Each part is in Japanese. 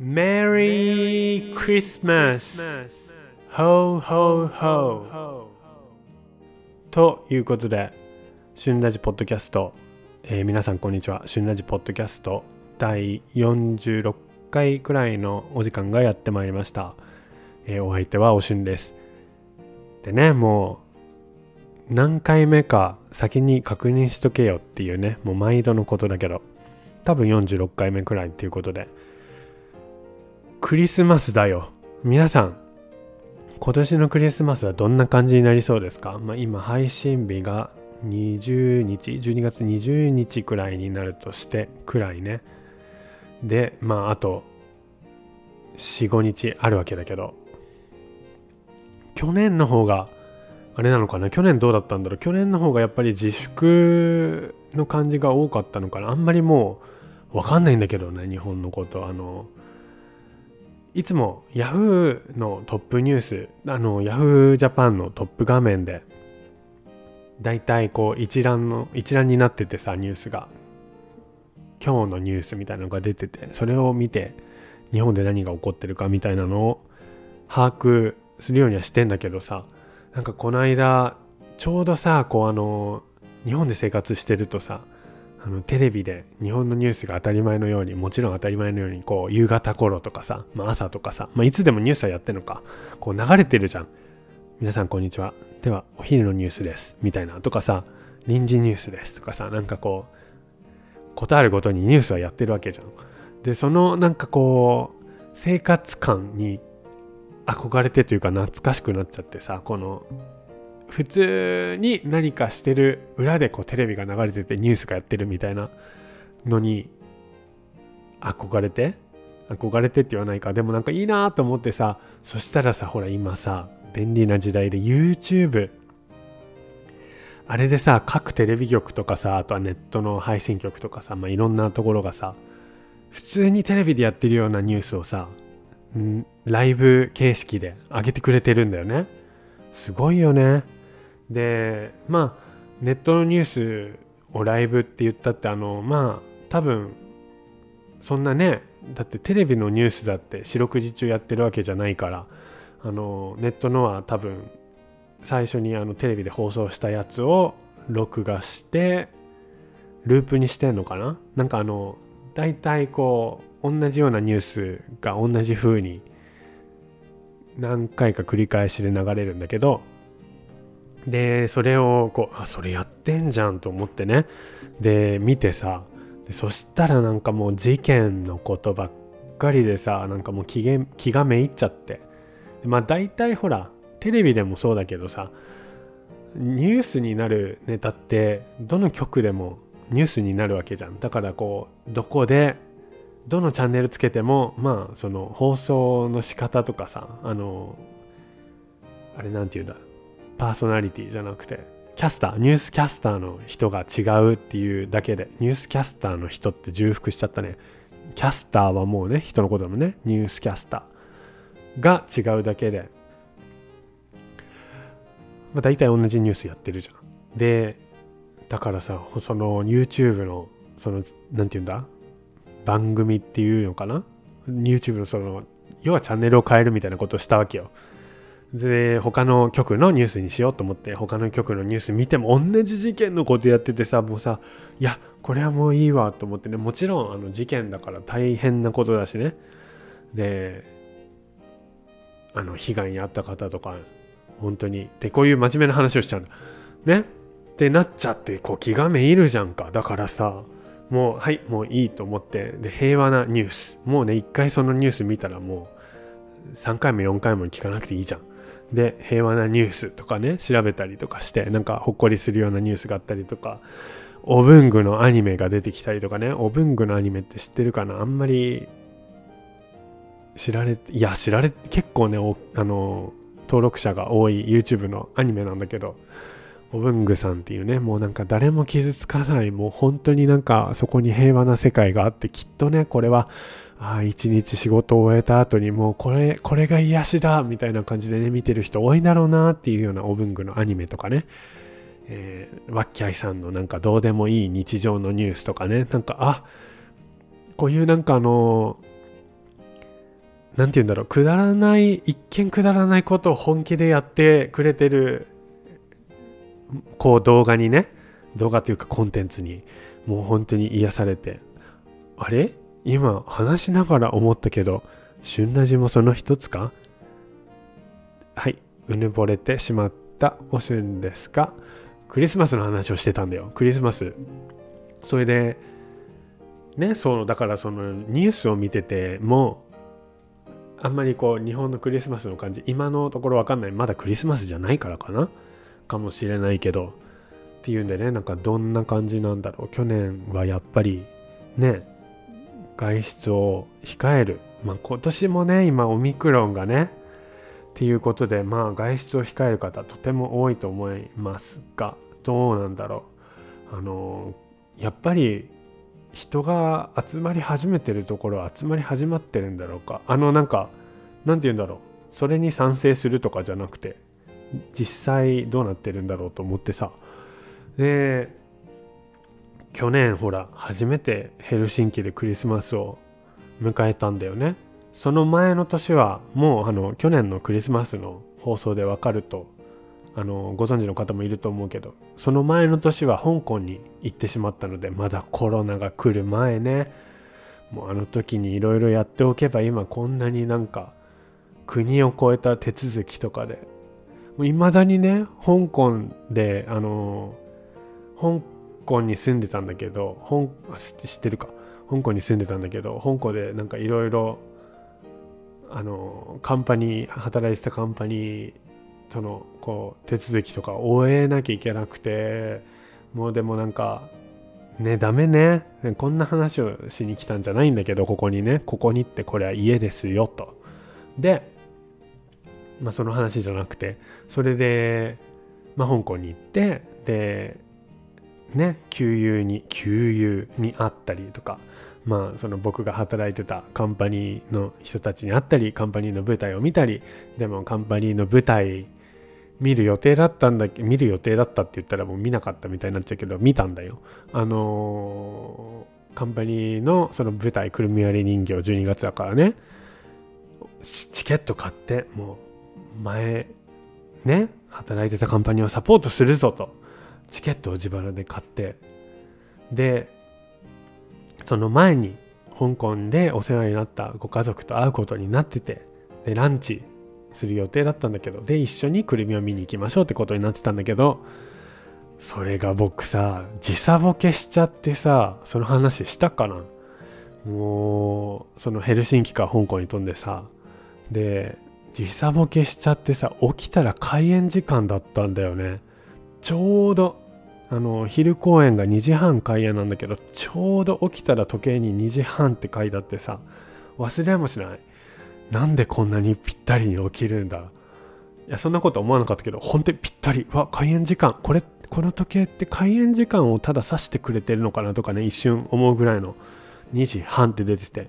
Merry Christmas! Ho ho ho! ということで、旬ラジポッドキャスト、えー皆さんこんにちは。旬ラジポッドキャスト第46回くらいのお時間がやってまいりました。えーお相手はおしゅんです。でね、もう何回目か先に確認しとけよっていうね、もう毎度のことだけど、多分46回目くらいっていうことで、クリスマスだよ。皆さん、今年のクリスマスはどんな感じになりそうですか、まあ、今配信日が20日12月20日くらいになるとしてくらいね。でまああと45日あるわけだけど。去年の方があれなのかな？去年どうだったんだろう？去年の方がやっぱり自粛の感じが多かったのかな？あんまりもうわかんないんだけどね日本のこと。あのいつも Yahoo のトップニュースあの Yahoo ジャパンのトップ画面でだいたいこう一覧の一覧になっててさニュースが。今日のニュースみたいなのが出ててそれを見て日本で何が起こってるかみたいなのを把握するようにはしてんだけどさなんかこの間ちょうどさこうあの日本で生活してるとさあのテレビで日本のニュースが当たり前のようにもちろん当たり前のようにこう夕方頃とかさ、まあ、朝とかさ、まあ、いつでもニュースはやってんのかこう流れてるじゃん。皆さんこんにちは。ではお昼のニュースです。みたいなとかさ臨時ニュースですとかさなんかこうことあるごとにニュースはやってるわけじゃん。でそのなんかこう生活感に憧れてというか懐かしくなっちゃってさこの普通に何かしてる裏でこうテレビが流れててニュースがやってるみたいなのに憧れて憧れてって言わないか。でもなんかいいなと思ってさそしたらさほら今さ便利な時代で YouTube あれでさ各テレビ局とかさあとはネットの配信局とかさ、まあ、いろんなところがさ普通にテレビでやってるようなニュースをさん。ライブ形式で上げてくれてるんだよね。すごいよね。でまあネットのニュースをライブって言ったってあのまあ多分そんなねだってテレビのニュースだって四六時中やってるわけじゃないからあのネットのは多分最初にあのテレビで放送したやつを録画してループにしてんのかな？なんかあの大体こう同じようなニュースが同じ風に何回か繰り返しで流れるんだけどでそれをこうあそれやってんじゃんと思ってね。で見てさそしたらなんかもう事件のことばっかりでさなんかもう気げ気がめいっちゃって。まあ大体ほらテレビでもそうだけどさニュースになるネタってどの局でもニュースになるわけじゃん。だからこうどこでどのチャンネルつけてもまあその放送の仕方とかさあのあれなんていうんだ。パーソナリティじゃなくてキャスターニュースキャスターの人が違うっていうだけでニュースキャスターの人って重複しちゃったね。キャスターはもうね人のことだもね。ニュースキャスターが違うだけで。まあ大体同じニュースやってるじゃん。でだからさその YouTube のそのなんていうんだ？番組っていうのかな？YouTube のその要はチャンネルを変えるみたいなことをしたわけよ。で他の局のニュースにしようと思って他の局のニュース見ても同じ事件のことやっててさもうさいやこれはもういいわと思ってね。もちろんあの事件だから大変なことだしね。であの被害に遭った方とか本当にでこういう真面目な話をしちゃうんだね？ってなっちゃってこう気がめいるじゃんか。だからさもうはいもういいと思ってで平和なニュース。もうね一回そのニュース見たらもう3回も4回も聞かなくていいじゃん。で平和なニュースとかね調べたりとかしてなんかほっこりするようなニュースがあったりとかお文具のアニメが出てきたりとかねお文具のアニメって知ってるかな？あんまり知られいや知られ結構ねあの登録者が多い YouTube のアニメなんだけどお文具さんっていうねもうなんか誰も傷つかないもう本当になんかそこに平和な世界があってきっとねこれはああ一日仕事を終えた後にもうこれこれが癒しだみたいな感じでね見てる人多いだろうなっていうようなオブングのアニメとかね、えー、ワッキャイさんのなんかどうでもいい日常のニュースとかね。なんかあこういうなんかあの何て言うんだろうくだらない一見くだらないことを本気でやってくれてるこう動画にね動画というかコンテンツにもう本当に癒されてあれ？今話しながら思ったけど旬ラジもその一つか？はいうぬぼれてしまったおしゅんですがクリスマスの話をしてたんだよ。クリスマス。それでねそうだからそのニュースを見ててもあんまりこう日本のクリスマスの感じ今のところわかんない。まだクリスマスじゃないからかな？かもしれないけどっていうんでねなんかどんな感じなんだろう。去年はやっぱりね外出を控える。まあ今年もね今オミクロンがねっていうことでまあ外出を控える方とても多いと思いますがどうなんだろう。あのやっぱり人が集まり始めてるところ集まり始まってるんだろうか。あのなんかなんて言うんだろう。それに賛成するとかじゃなくて実際どうなってるんだろうと思ってさ。で去年ほら初めてヘルシンキでクリスマスを迎えたんだよね。その前の年はもうあの去年のクリスマスの放送でわかるとあのご存知の方もいると思うけどその前の年は香港に行ってしまったのでまだコロナが来る前ね。もうあの時にいろいろやっておけば今こんなになんか国を越えた手続きとかでいまだにね香港であの香港に住んでたんだけど香知ってるか？香港に住んでたんだけど香港でなんかいろいろあのカンパニー働いてたカンパニーとのこう手続きとか終えなきゃいけなくてもうでもなんかねダメね。こんな話をしに来たんじゃないんだけどここにね。ここにってこれは家ですよと。でまあその話じゃなくてそれでまあ香港に行ってでね給油に給油に会ったりとかまあその僕が働いてたカンパニーの人たちに会ったりカンパニーの舞台を見たりでもカンパニーの舞台見る予定だったんだけ見る予定だったって言ったらもう見なかったみたいになっちゃうけど見たんだよ。あのー、カンパニーのその舞台くるみ割り人形12月だからねチケット買ってもう前ね働いてたカンパニーをサポートするぞと。チケットを自腹で買って。でその前に香港でお世話になったご家族と会うことになってて。でランチする予定だったんだけど。で一緒にくるみを見に行きましょうってことになってたんだけど。それが僕さ時差ボケしちゃってさその話したかな。もうそのヘルシンキか香港に飛んでさ。で時差ボケしちゃってさ起きたら開演時間だったんだよね。ちょうどあの昼公演が2時半開演なんだけどちょうど起きたら時計に2時半って書いてあってさ忘れもしない。なんでこんなにぴったりに起きるんだ。いやそんなこと思わなかったけど本当にぴったり。わ開演時間。これこの時計って開演時間をただ指してくれてるのかなとかね一瞬思うぐらいの。2時半って出てて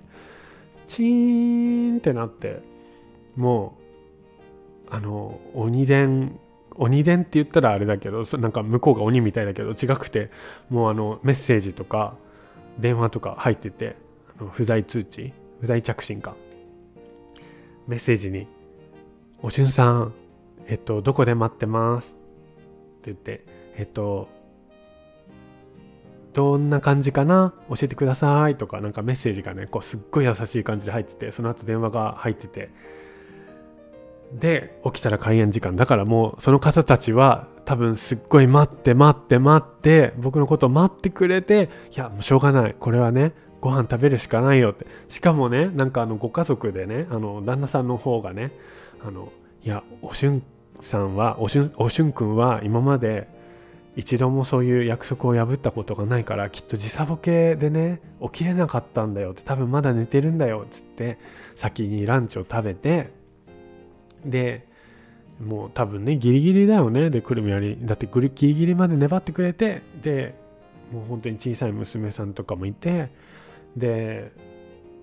チーンってなってもうあの鬼伝鬼伝って言ったらあれだけどなんか向こうが鬼みたいだけど違くてもうあのメッセージとか電話とか入っててあの不在通知不在着信かメッセージに「おしゅんさんえっとどこで待ってます」って言ってえっとどんな感じかな？教えてくださいとかなんかメッセージがねこうすっごい優しい感じで入っててその後電話が入っててで起きたら開演時間だからもうその方たちは多分すっごい待って待って待って僕のことを待ってくれていやもうしょうがない。これはねご飯食べるしかないよって。しかもねなんかあのご家族でねあの旦那さんの方がねあのいやおしゅんさんはおしゅんおしゅんくんは今まで一度もそういう約束を破ったことがないからきっと時差ボケでね起きれなかったんだよって多分まだ寝てるんだよっつって先にランチを食べてでもう多分ねギリギリだよね。でくるみ割りだってギリギリまで粘ってくれてでもう本当に小さい娘さんとかもいてで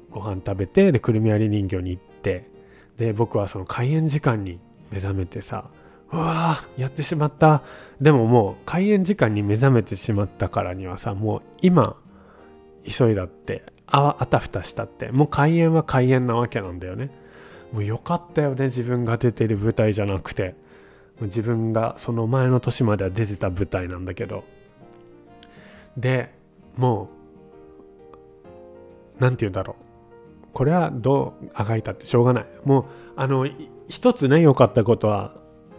ご飯食べてでくるみ割り人形に行ってで僕はその開演時間に目覚めてさうわーやってしまった。でももう開演時間に目覚めてしまったからにはさもう今急いだってああたふたしたってもう開演は開演なわけなんだよね。もうよかったよね自分が出てる舞台じゃなくて。自分がその前の年までは出てた舞台なんだけど。でもう何て言うんだろう。これはどうあがいたってしょうがない。もうあの一つね良かったことは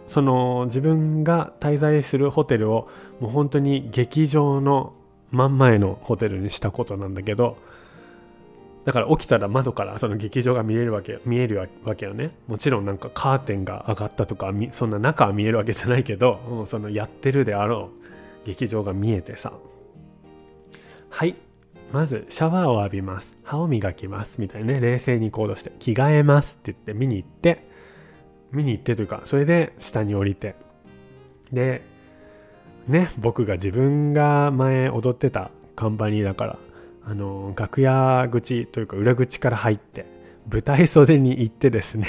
その自分が滞在するホテルをもう本当に劇場の真ん前のホテルにしたことなんだけどだから起きたら窓からその劇場が見えるわけ見えるわけよね。もちろんなんかカーテンが上がったとかそんな中は見えるわけじゃないけどもうそのやってるであろう劇場が見えてさ。はい。まずシャワーを浴びます。歯を磨きます。みたいなね。冷静に行動して着替えますって言って見に行って見に行ってというかそれで下に降りて。でね僕が自分が前踊ってたカンパニーだからあの楽屋口というか裏口から入って舞台袖に行ってですね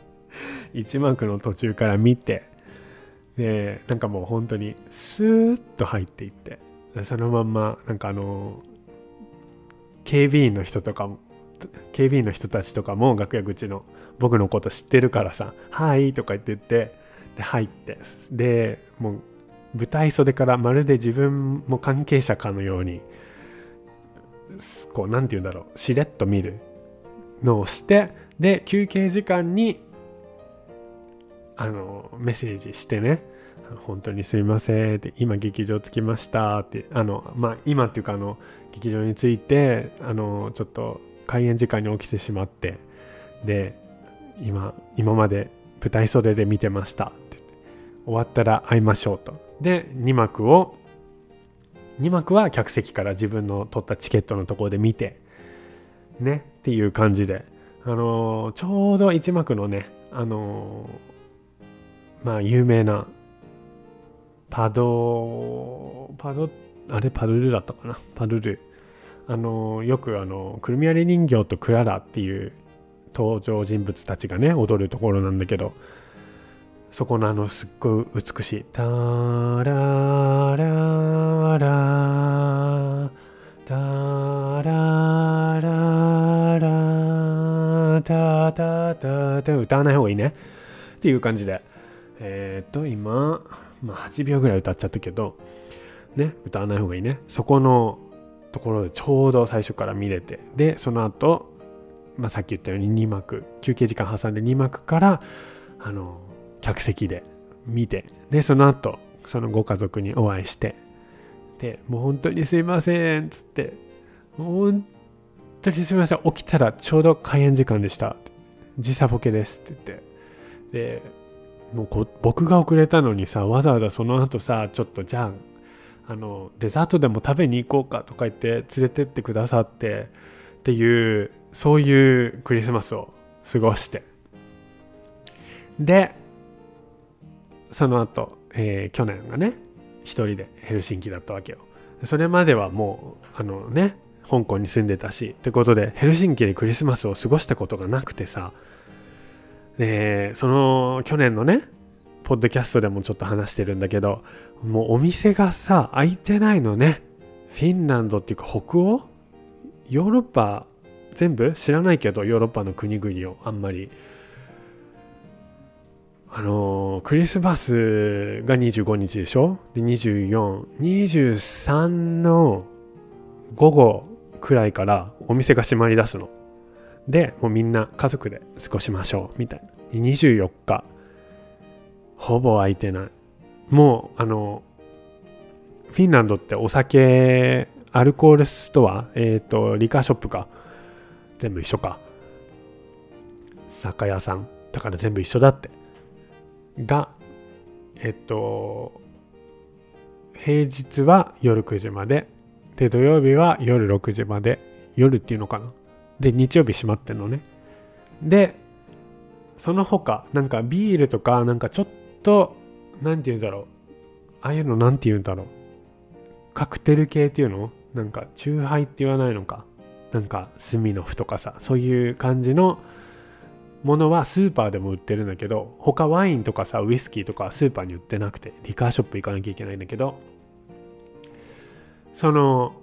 一幕の途中から見てでなんかもう本当にスーッと入っていってそのまんまなんかあの警備員の人とかも警備員の人たちとかも楽屋口の僕のこと知ってるからさ「はい」とか言ってってで入ってでもう舞台袖からまるで自分も関係者かのようにこう何て言うんだろうしれっと見るのをしてで休憩時間にあのメッセージしてね本当にすいませんって今劇場着きましたってあのまあ今っていうかあの劇場に着いてあのちょっと開演時間に起きてしまってで今今まで舞台袖で見てましたってって終わったら会いましょうと。で2幕を2幕は客席から自分の取ったチケットのところで見てねっていう感じで。あのー、ちょうど1幕のねあのー、まあ有名なパドパドあれパドルだったかな？パドル。あのー、よくあのくるみ割り人形とクララっていう登場人物たちがね踊るところなんだけどそこのあのすっごい美しい「タラララタラララタタタタ」歌わない方がいいねっていう感じでえっ、と今、まあ、8秒ぐらい歌っちゃったけどね歌わない方がいいねそこのところでちょうど最初から見れてでその後、まあさっき言ったように2幕休憩時間挟んで2幕からあの客席で見てでその後そのご家族にお会いしてでもう本当にすいませんっつって本当にすいません起きたらちょうど開演時間でした。時差ボケですって言って。でもう僕が遅れたのにさわざわざその後さちょっとじゃああのデザートでも食べに行こうかとか言って連れてってくださってっていうそういうクリスマスを過ごして。でその後、えー、去年がね一人でヘルシンキだったわけよ。それまではもうあのね香港に住んでたしってことでヘルシンキでクリスマスを過ごしたことがなくてさでその去年のねポッドキャストでもちょっと話してるんだけどもうお店がさ開いてないのね。フィンランドっていうか北欧？ヨーロッパ全部？知らないけどヨーロッパの国々をあんまりあのー、クリスマスが25日でしょ？で24、23の午後くらいからお店が閉まり出すの。で、もうみんな家族で過ごしましょうみたいな。24日、ほぼ空いてない。もう、あの、フィンランドってお酒、アルコールストア、えっ、ー、と、リカーショップか。全部一緒か。酒屋さん。だから全部一緒だって。が、えっと、平日は夜9時まで、で、土曜日は夜6時まで、夜っていうのかな。で、日曜日閉まってんのね。で、その他、なんかビールとか、なんかちょっと、なんて言うんだろう。ああいうのなんて言うんだろう。カクテル系っていうの？なんか、チューハイって言わないのか。なんかスミノフとかさそういう感じのものはスーパーでも売ってるんだけど他ワインとかさウイスキーとかスーパーに売ってなくてリカーショップ行かなきゃいけないんだけどその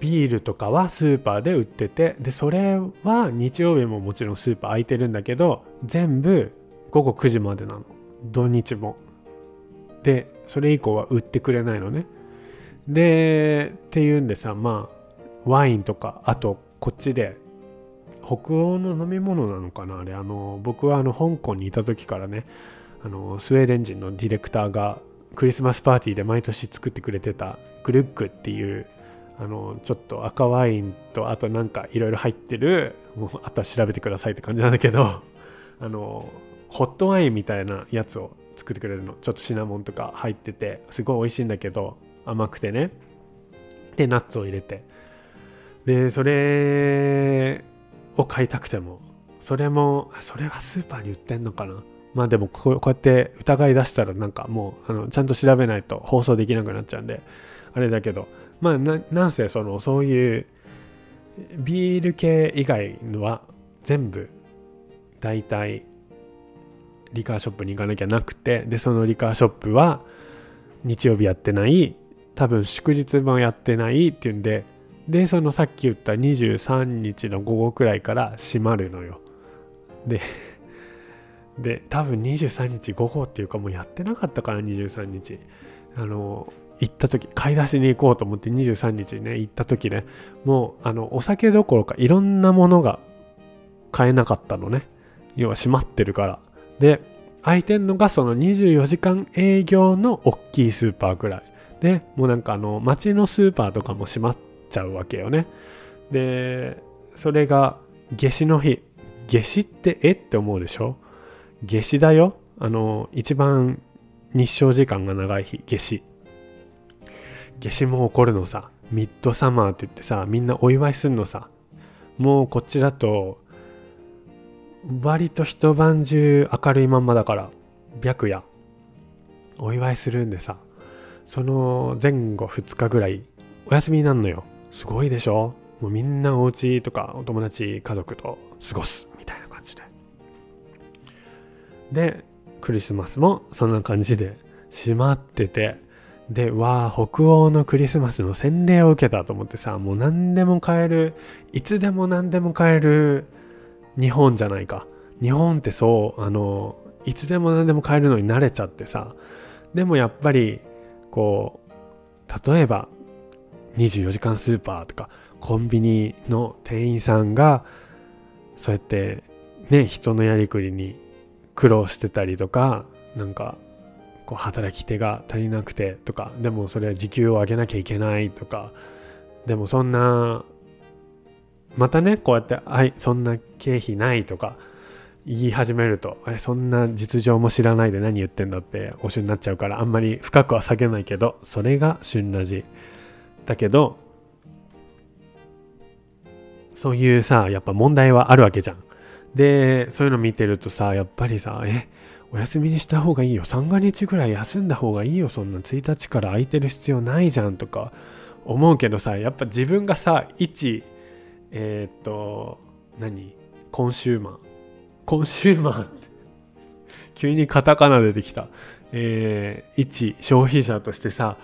ビールとかはスーパーで売っててでそれは日曜日ももちろんスーパー空いてるんだけど全部午後9時までなの。土日も。でそれ以降は売ってくれないのね。でっていうんでさまあワインとかあとこっちで北欧の飲み物なのかな？あれあの僕はあの香港にいた時からねあのスウェーデン人のディレクターがクリスマスパーティーで毎年作ってくれてたグルックっていうあのちょっと赤ワインとあとなんかいろいろ入ってるもうあとは調べてくださいって感じなんだけどあのホットワインみたいなやつを作ってくれるの。ちょっとシナモンとか入っててすごい美味しいんだけど甘くてね。でナッツを入れて。でそれを買いたくても。それもそれはスーパーに売ってんのかな。まあでもこうやって疑い出したらなんかもうあのちゃんと調べないと放送できなくなっちゃうんで。あれだけど。まあなんせそのそういうビール系以外のは全部大体リカーショップに行かなきゃなくて。でそのリカーショップは日曜日やってない。多分祝日もやってないっていうんででそのさっき言った23日の午後くらいから閉まるのよ。で で多分23日午後っていうかもうやってなかったから23日。あの行った時買い出しに行こうと思って23日ね行った時ねもうあのお酒どころかいろんなものが買えなかったのね。要は閉まってるから。で空いてんのがその24時間営業の大きいスーパーくらい。でもうなんかあの街のスーパーとかも閉まってちゃうわけよね。でそれが夏至の日。夏至ってえ？って思うでしょ？夏至だよ。あの一番日照時間が長い日。夏至。夏至も起こるのさ。ミッドサマーって言ってさみんなお祝いするのさ。もうこっちだと割と一晩中明るいまんまだから白夜。お祝いするんでさ。その前後2日ぐらいお休みになるのよ。すごいでしょ？もうみんなお家とかお友達家族と過ごすみたいな感じで。でクリスマスもそんな感じで閉まってて。でわあ北欧のクリスマスの洗礼を受けたと思ってさもう何でも買えるいつでも何でも買える日本じゃないか。日本ってそうあのいつでも何でも買えるのに慣れちゃってさ。でもやっぱりこう例えば24時間スーパーとかコンビニの店員さんがそうやってね人のやりくりに苦労してたりとかなんかこう働き手が足りなくてとかでもそれは時給を上げなきゃいけないとかでもそんなまたねこうやって「はいそんな経費ない」とか言い始めると「えそんな実情も知らないで何言ってんだ」っておしになっちゃうからあんまり深くは下げないけどそれが旬ラジだけどそういうさやっぱ問題はあるわけじゃん。でそういうの見てるとさやっぱりさえお休みにした方がいいよ。三が日ぐらい休んだ方がいいよ。そんな1日から空いてる必要ないじゃんとか思うけどさやっぱ自分がさ一えー、っと何？コンシューマー。コンシューマーって 急にカタカナ出てきた。えー、一消費者としてさ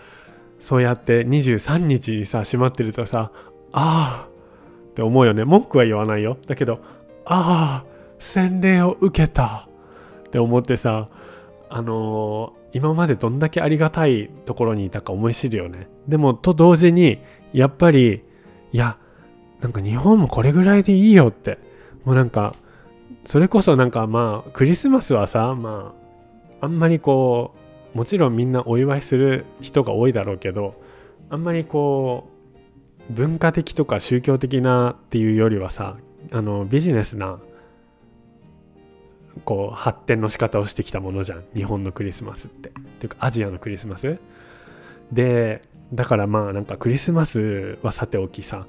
そうやって23日にさ閉まってるとさああって思うよね。文句は言わないよ。だけどああ洗礼を受けた。って思ってさあのー、今までどんだけありがたいところにいたか思い知るよね。でもと同時にやっぱりいやなんか日本もこれぐらいでいいよって。もうなんかそれこそなんかまあクリスマスはさまああんまりこうもちろんみんなお祝いする人が多いだろうけどあんまりこう文化的とか宗教的なっていうよりはさあのビジネスなこう発展の仕方をしてきたものじゃん。日本のクリスマスって。っていうかアジアのクリスマス。でだからまあなんかクリスマスはさておきさ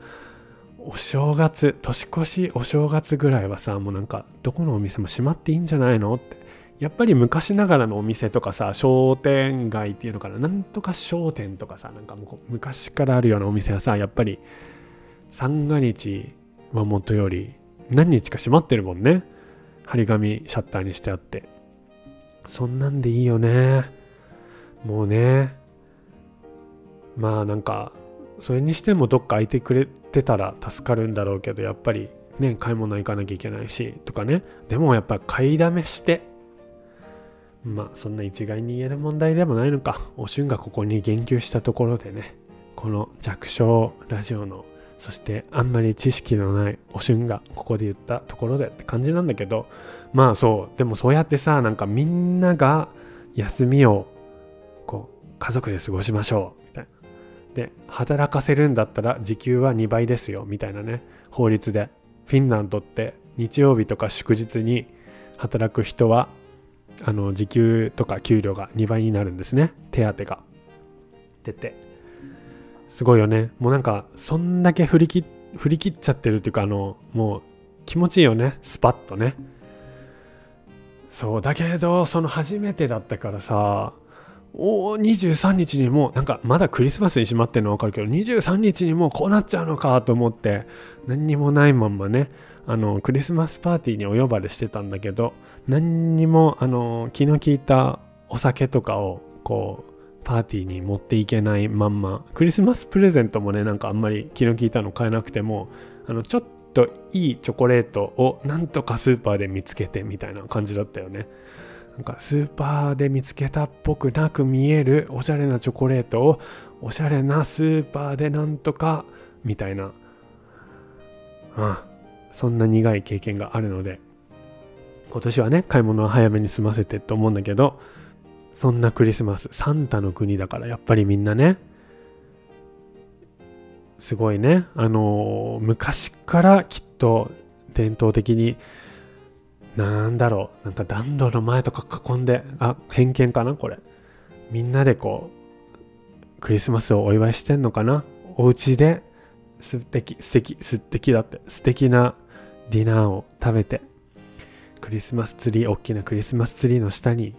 お正月年越しお正月ぐらいはさもうなんかどこのお店も閉まっていいんじゃないのって。やっぱり昔ながらのお店とかさ商店街っていうのかななんとか商店とかさなんかもう昔からあるようなお店はさやっぱり三が日はもとより何日か閉まってるもんね。張り紙シャッターにしてあって。そんなんでいいよね。もうね。まあなんかそれにしてもどっか空いてくれてたら助かるんだろうけどやっぱりね買い物行かなきゃいけないしとかね。でもやっぱ買いだめしてまあそんな一概に言える問題でもないのか。おしゅんがここに言及したところでね。この弱小ラジオのそしてあんまり知識のないおしゅんがここで言ったところでって感じなんだけど。まあそうでもそうやってさなんかみんなが休みをこう家族で過ごしましょう。みたいな。で働かせるんだったら時給は2倍ですよ。みたいなね。法律で。フィンランドって日曜日とか祝日に働く人はあの時給とか給料が2倍になるんですね。手当が。出て。すごいよね。もうなんかそんだけ振り切振り切っちゃってるっていうかあのもう気持ちいいよね。スパッとね。そうだけどその初めてだったからさお23日にもなんかまだクリスマスにしまってるの分かるけど23日にもうこうなっちゃうのかと思って何にもないまんまねあのクリスマスパーティーにお呼ばれしてたんだけど何にもあの気の利いたお酒とかをこうパーティーに持っていけないまんまクリスマスプレゼントもねなんかあんまり気の利いたの買えなくてもあのちょっといいチョコレートをなんとかスーパーで見つけてみたいな感じだったよね。なんかスーパーで見つけたっぽくなく見えるおしゃれなチョコレートをおしゃれなスーパーでなんとかみたいな、うん、そんな苦い経験があるので今年はね買い物は早めに済ませてと思うんだけどそんなクリスマスサンタの国だからやっぱりみんなねすごいねあの昔からきっと伝統的になんだろうなんか暖炉の前とか囲んであ偏見かなこれ。みんなでこうクリスマスをお祝いしてんのかなお家で素敵素敵素敵だって素敵なディナーを食べてクリスマスツリー大きなクリスマスツリーの下に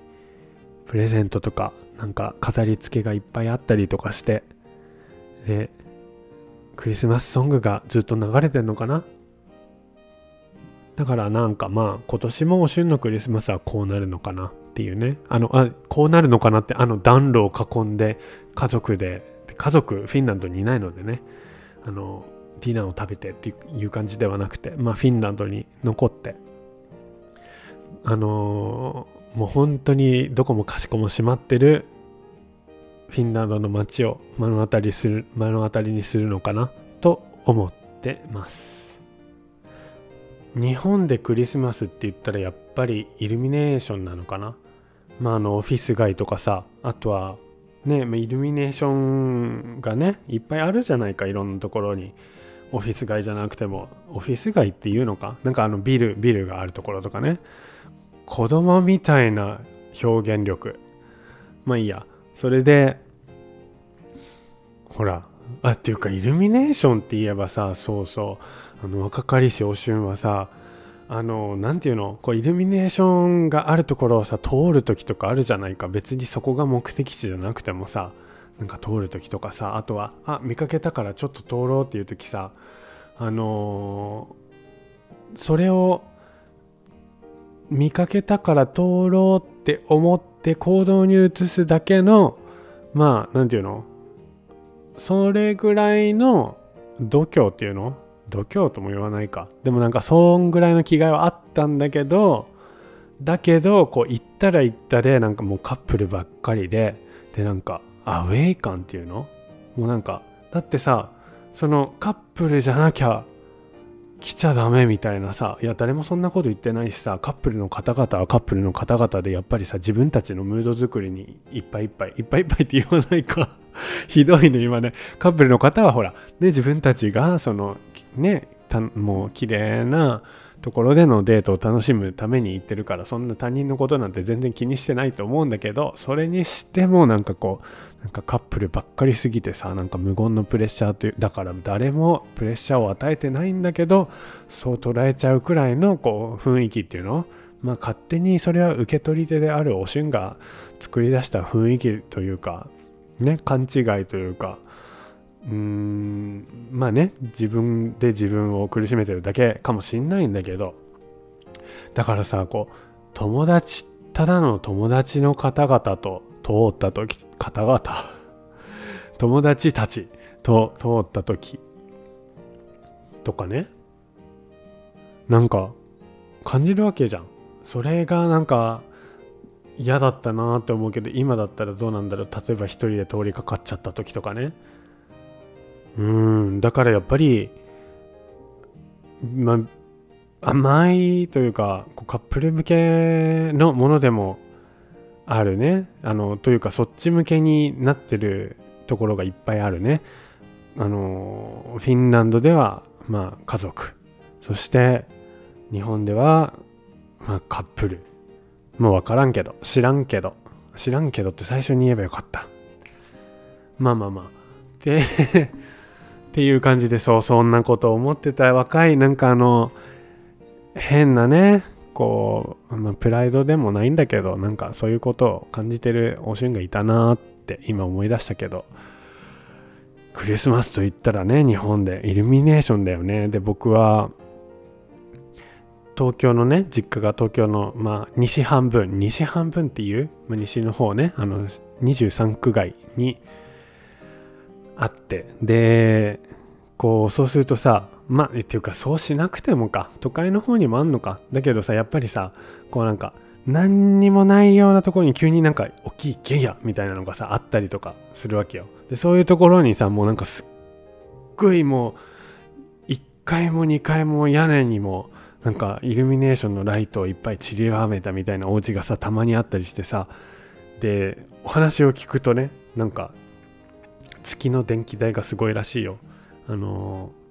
プレゼントとかなんか飾り付けがいっぱいあったりとかしてでクリスマスソングがずっと流れてんのかな？だからなんかまあ今年もお旬のクリスマスはこうなるのかなっていうね。あのあこうなるのかなってあの暖炉を囲んで家族で家族フィンランドにいないのでね。あのディナーを食べてっていう感じではなくてまあフィンランドに残ってあのー、もう本当にどこもかしこも閉まってるフィンランドの街を目の当たりする目の当たりにするのかなと思ってます。日本でクリスマスって言ったらやっぱりイルミネーションなのかな？まああのオフィス街とかさあとはねイルミネーションがねいっぱいあるじゃないかいろんなところに。オフィス街じゃなくてもオフィス街っていうのか？なんかあのビルビルがあるところとかね。子供みたいな表現力。まあいいや。それでほらあっていうかイルミネーションって言えばさそうそう。あの若かりしお春はさあの何て言うの？こうイルミネーションがあるところをさ通る時とかあるじゃないか。別にそこが目的地じゃなくてもさなんか通る時とかさあとはあ見かけたからちょっと通ろうっていう時さあのー、それを見かけたから通ろうって思って行動に移すだけのまあ何て言うの？それぐらいの度胸っていうの？度胸とも言わないか。でもなんかそんぐらいの気概はあったんだけどだけどこう行ったら行ったでなんかもうカップルばっかりででなんかアウェイ感っていうの？もうなんかだってさそのカップルじゃなきゃ来ちゃダメみたいなさいや誰もそんなこと言ってないしさカップルの方々はカップルの方々でやっぱりさ自分たちのムード作りにいっぱいいっぱいいっぱいいっぱいって言わないか。ひどいね今ね。カップルの方はほらね自分たちがそのねもう綺麗なところでのデートを楽しむために行ってるからそんな他人のことなんて全然気にしてないと思うんだけどそれにしてもなんかこうなんかカップルばっかりすぎてさなんか無言のプレッシャーというだから誰もプレッシャーを与えてないんだけどそう捉えちゃうくらいのこう雰囲気っていうの？まあ勝手にそれは受け取り手であるおしゅんが作り出した雰囲気というかね勘違いというかうーんまあね自分で自分を苦しめてるだけかもしんないんだけどだからさこう友達ただの友達の方々と通った時方々友達たちと通った時とかね。なんか感じるわけじゃん。それがなんか嫌だったなって思うけど今だったらどうなんだろう。例えば一人で通りかかっちゃった時とかね。うんだからやっぱりまあ甘いというかこうカップル向けのものでもあるね。あのというかそっち向けになってるところがいっぱいあるね。あのフィンランドではまあ家族。そして日本ではまあカップル。もう分からんけど知らんけど。知らんけどって最初に言えばよかった。まあまあまあ。で っていう感じでそうそんなこと思ってた若いなんかあの変なねこう、まあ、プライドでもないんだけどなんかそういうことを感じてるおしゅんがいたなって今思い出したけどクリスマスと言ったらね日本でイルミネーションだよね。で僕は東京のね実家が東京の、まあ、西半分西半分っていう、まあ、西の方ねあの23区外にあってでこうそうするとさまあっていうかそうしなくてもか。都会の方にもあんのか。だけどさやっぱりさこうなんか何にもないようなところに急になんか大きいゲイヤみたいなのがさあったりとかするわけよ。でそういうところにさもうなんかすっごいもう1階も2階も屋根にもなんかイルミネーションのライトをいっぱい散りばめたみたいなお家がさたまにあったりしてさ。でお話を聞くとねなんか月の電気代がすごいらしいよ。あのー、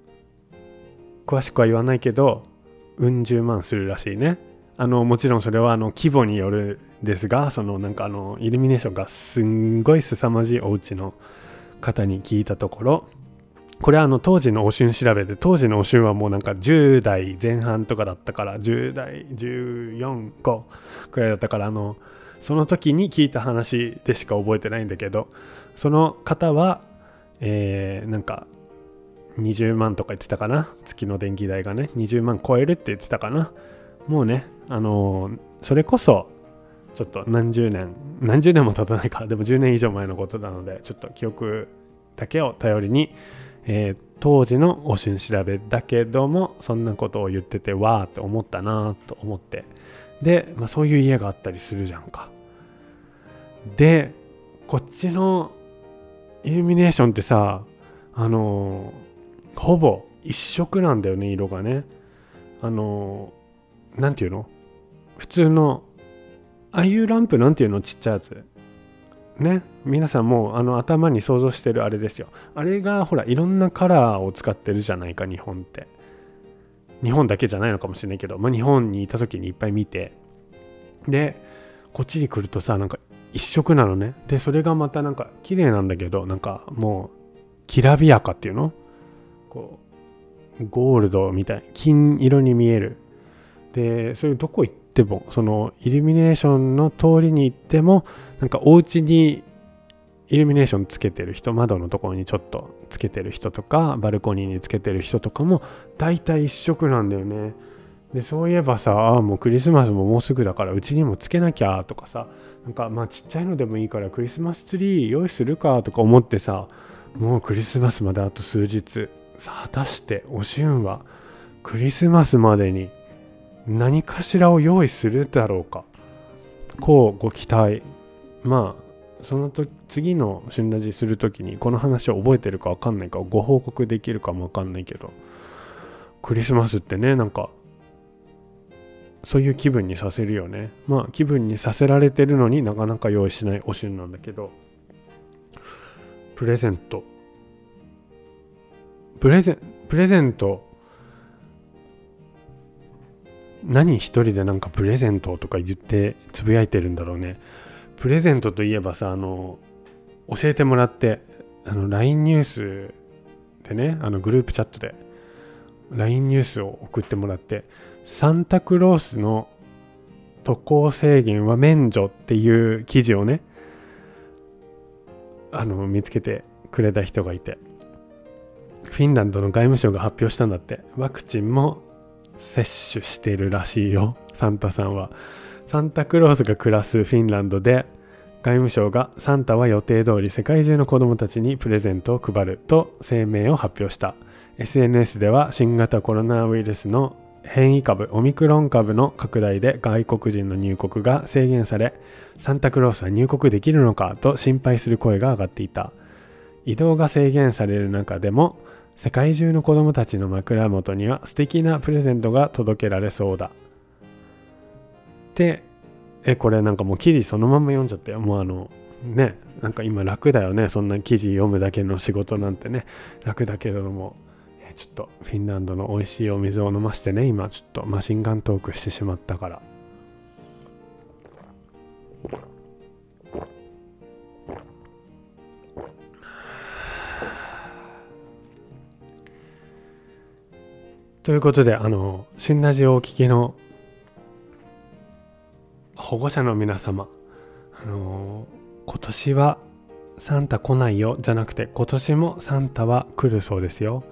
詳しくは言わないけどうん十万するらしいね。あのもちろんそれはあの規模によるですがそのなんかあのイルミネーションがすんごい凄まじいお家の方に聞いたところこれはあの当時のお春調べで当時のお春はもうなんか10代前半とかだったから10代14 5くらいだったからあのその時に聞いた話でしか覚えてないんだけどその方はえー、なんか20万とか言ってたかな？月の電気代がね。20万超えるって言ってたかな？もうねあのー、それこそちょっと何十年何十年も経たないか。でも10年以上前のことなのでちょっと記憶だけを頼りにえー、当時のおしん調べだけどもそんなことを言っててわーって思ったなと思って。で、まあ、そういう家があったりするじゃんか。でこっちのイルミネーションってさあの、ほぼ一色なんだよね色がね。あの何、て言うの？普通のああいうランプなんていうの？ちっちゃいやつ。ね？皆さんもうあの頭に想像してるあれですよ。あれがほらいろんなカラーを使ってるじゃないか日本って。日本だけじゃないのかもしれないけど、まあ、日本にいた時にいっぱい見て。でこっちに来るとさなんか一色なのね。でそれがまたなんか綺麗なんだけどなんかもうきらびやかっていうの？こうゴールドみたい金色に見える。でそういうどこ行ってもそのイルミネーションの通りに行ってもなんかお家にイルミネーションつけてる人窓のところにちょっとつけてる人とかバルコニーにつけてる人とかも大体一色なんだよね。でそういえばさあもうクリスマスももうすぐだからうちにもつけなきゃとかさなんかまあちっちゃいのでもいいからクリスマスツリー用意するかとか思ってさもうクリスマスまであと数日。さあ果たしておしゅんはクリスマスまでに何かしらを用意するだろうか。こうご期待。まあそのと次の旬ラジする時にこの話を覚えてるか分かんないかご報告できるかも分かんないけど。クリスマスってねなんかそういう気分にさせるよね。まあ気分にさせられてるのになかなか用意しないお旬なんだけど。プレゼント。プレゼンプレゼント。何一人でなんかプレゼントとか言ってつぶやいてるんだろうね。プレゼントといえばさあの教えてもらってあの LINE ニュースでねあのグループチャットで LINE ニュースを送ってもらってサンタクロースの渡航制限は免除っていう記事をねあの見つけてくれた人がいて。フィンランドの外務省が発表したんだって。ワクチンも接種してるらしいよ。サンタさんは。サンタクロースが暮らすフィンランドで外務省がサンタは予定通り世界中の子供たちにプレゼントを配ると声明を発表した。SNS では新型コロナウイルスの変異株オミクロン株の拡大で外国人の入国が制限されサンタクロースは入国できるのかと心配する声が上がっていた。移動が制限される中でも世界中の子供たちの枕元には素敵なプレゼントが届けられそうだ。でえこれなんかもう記事そのまま読んじゃったよもうあのねなんか今楽だよねそんな記事読むだけの仕事なんてね。楽だけれどもちょっとフィンランドの美味しいお水を飲ましてね今ちょっとマシンガントークしてしまったから。ということであの新ラジオをお聞きの保護者の皆様あの今年はサンタ来ないよじゃなくて今年もサンタは来るそうですよ。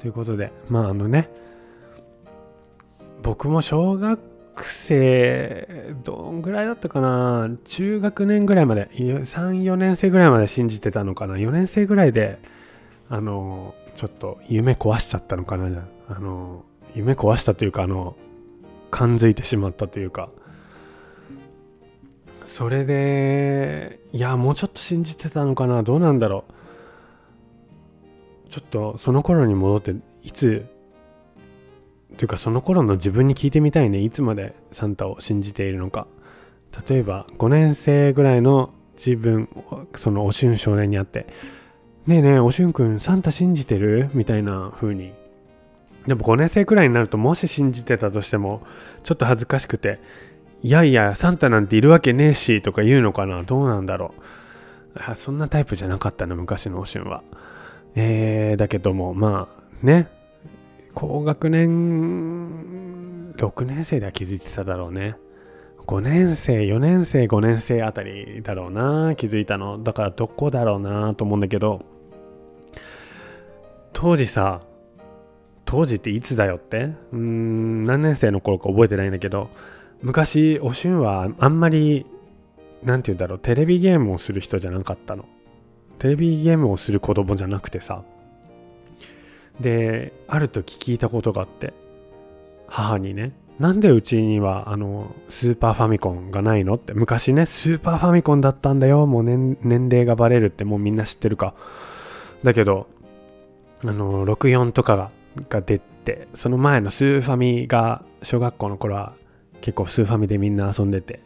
ということでまああのね僕も小学生どんぐらいだったかな中学年ぐらいまで34年生ぐらいまで信じてたのかな4年生ぐらいであのちょっと夢壊しちゃったのかなじゃあの夢壊したというかあの感づいてしまったというか。それでいやもうちょっと信じてたのかなどうなんだろう。ちょっとその頃に戻っていつというかその頃の自分に聞いてみたいねいつまでサンタを信じているのか。例えば5年生ぐらいの自分そのおしゅん少年に会ってねえねえおしゅんくんサンタ信じてる？みたいな風にでも5年生くらいになるともし信じてたとしてもちょっと恥ずかしくていやいやサンタなんているわけねえしとか言うのかなどうなんだろう。そんなタイプじゃなかったな昔のおしゅんは。えー、だけどもまあね。高学年6年生では気づいてただろうね。5年生4年生5年生あたりだろうな気づいたの。だからどこだろうなと思うんだけど当時さ当時っていつだよって？うーん何年生の頃か覚えてないんだけど。昔おしゅんはあんまり何て言うんだろうテレビゲームをする人じゃなかったの。テレビゲームをする子供じゃなくてさ。である時聞いたことがあって母にねなんでうちにはあのスーパーファミコンがないのって？昔ねスーパーファミコンだったんだよ。もう年年齢がバレるってもうみんな知ってるか。だけどあの64とかがが出てその前のスーファミが小学校の頃は結構スーファミでみんな遊んでて。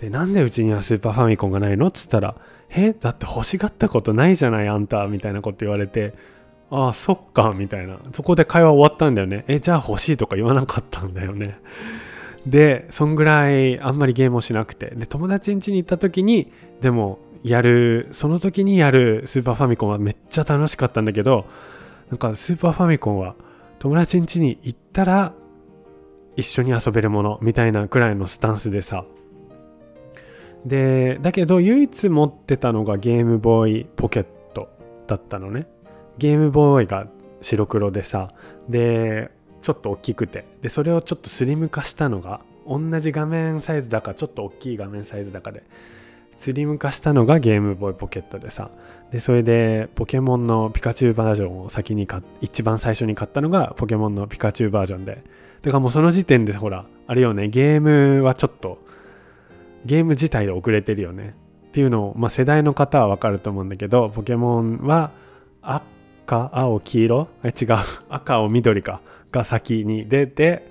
でなんでうちにはスーパーファミコンがないのっつったらえだって欲しがったことないじゃないあんたみたいなこと言われて。ああそっかみたいな。そこで会話終わったんだよね。えじゃあ欲しいとか言わなかったんだよね。でそんぐらいあんまりゲームをしなくて。で友達ん家に行った時にでもやるその時にやるスーパーファミコンはめっちゃ楽しかったんだけどなんかスーパーファミコンは友達ん家に行ったら一緒に遊べるものみたいなくらいのスタンスでさ。でだけど唯一持ってたのがゲームボーイポケットだったのね。ゲームボーイが白黒でさ。でちょっと大きくて。でそれをちょっとスリム化したのが同じ画面サイズだかちょっと大きい画面サイズだかで。スリム化したのがゲームボーイポケットでさ。でそれでポケモンのピカチュウバージョンを先に買一番最初に買ったのがポケモンのピカチュウバージョンで。だからもうその時点でほらあれよねゲームはちょっとゲーム自体で遅れてるよね。っていうのを、まあ、世代の方はわかると思うんだけどポケモンは赤青黄色？え違う。赤青緑か。が先に出て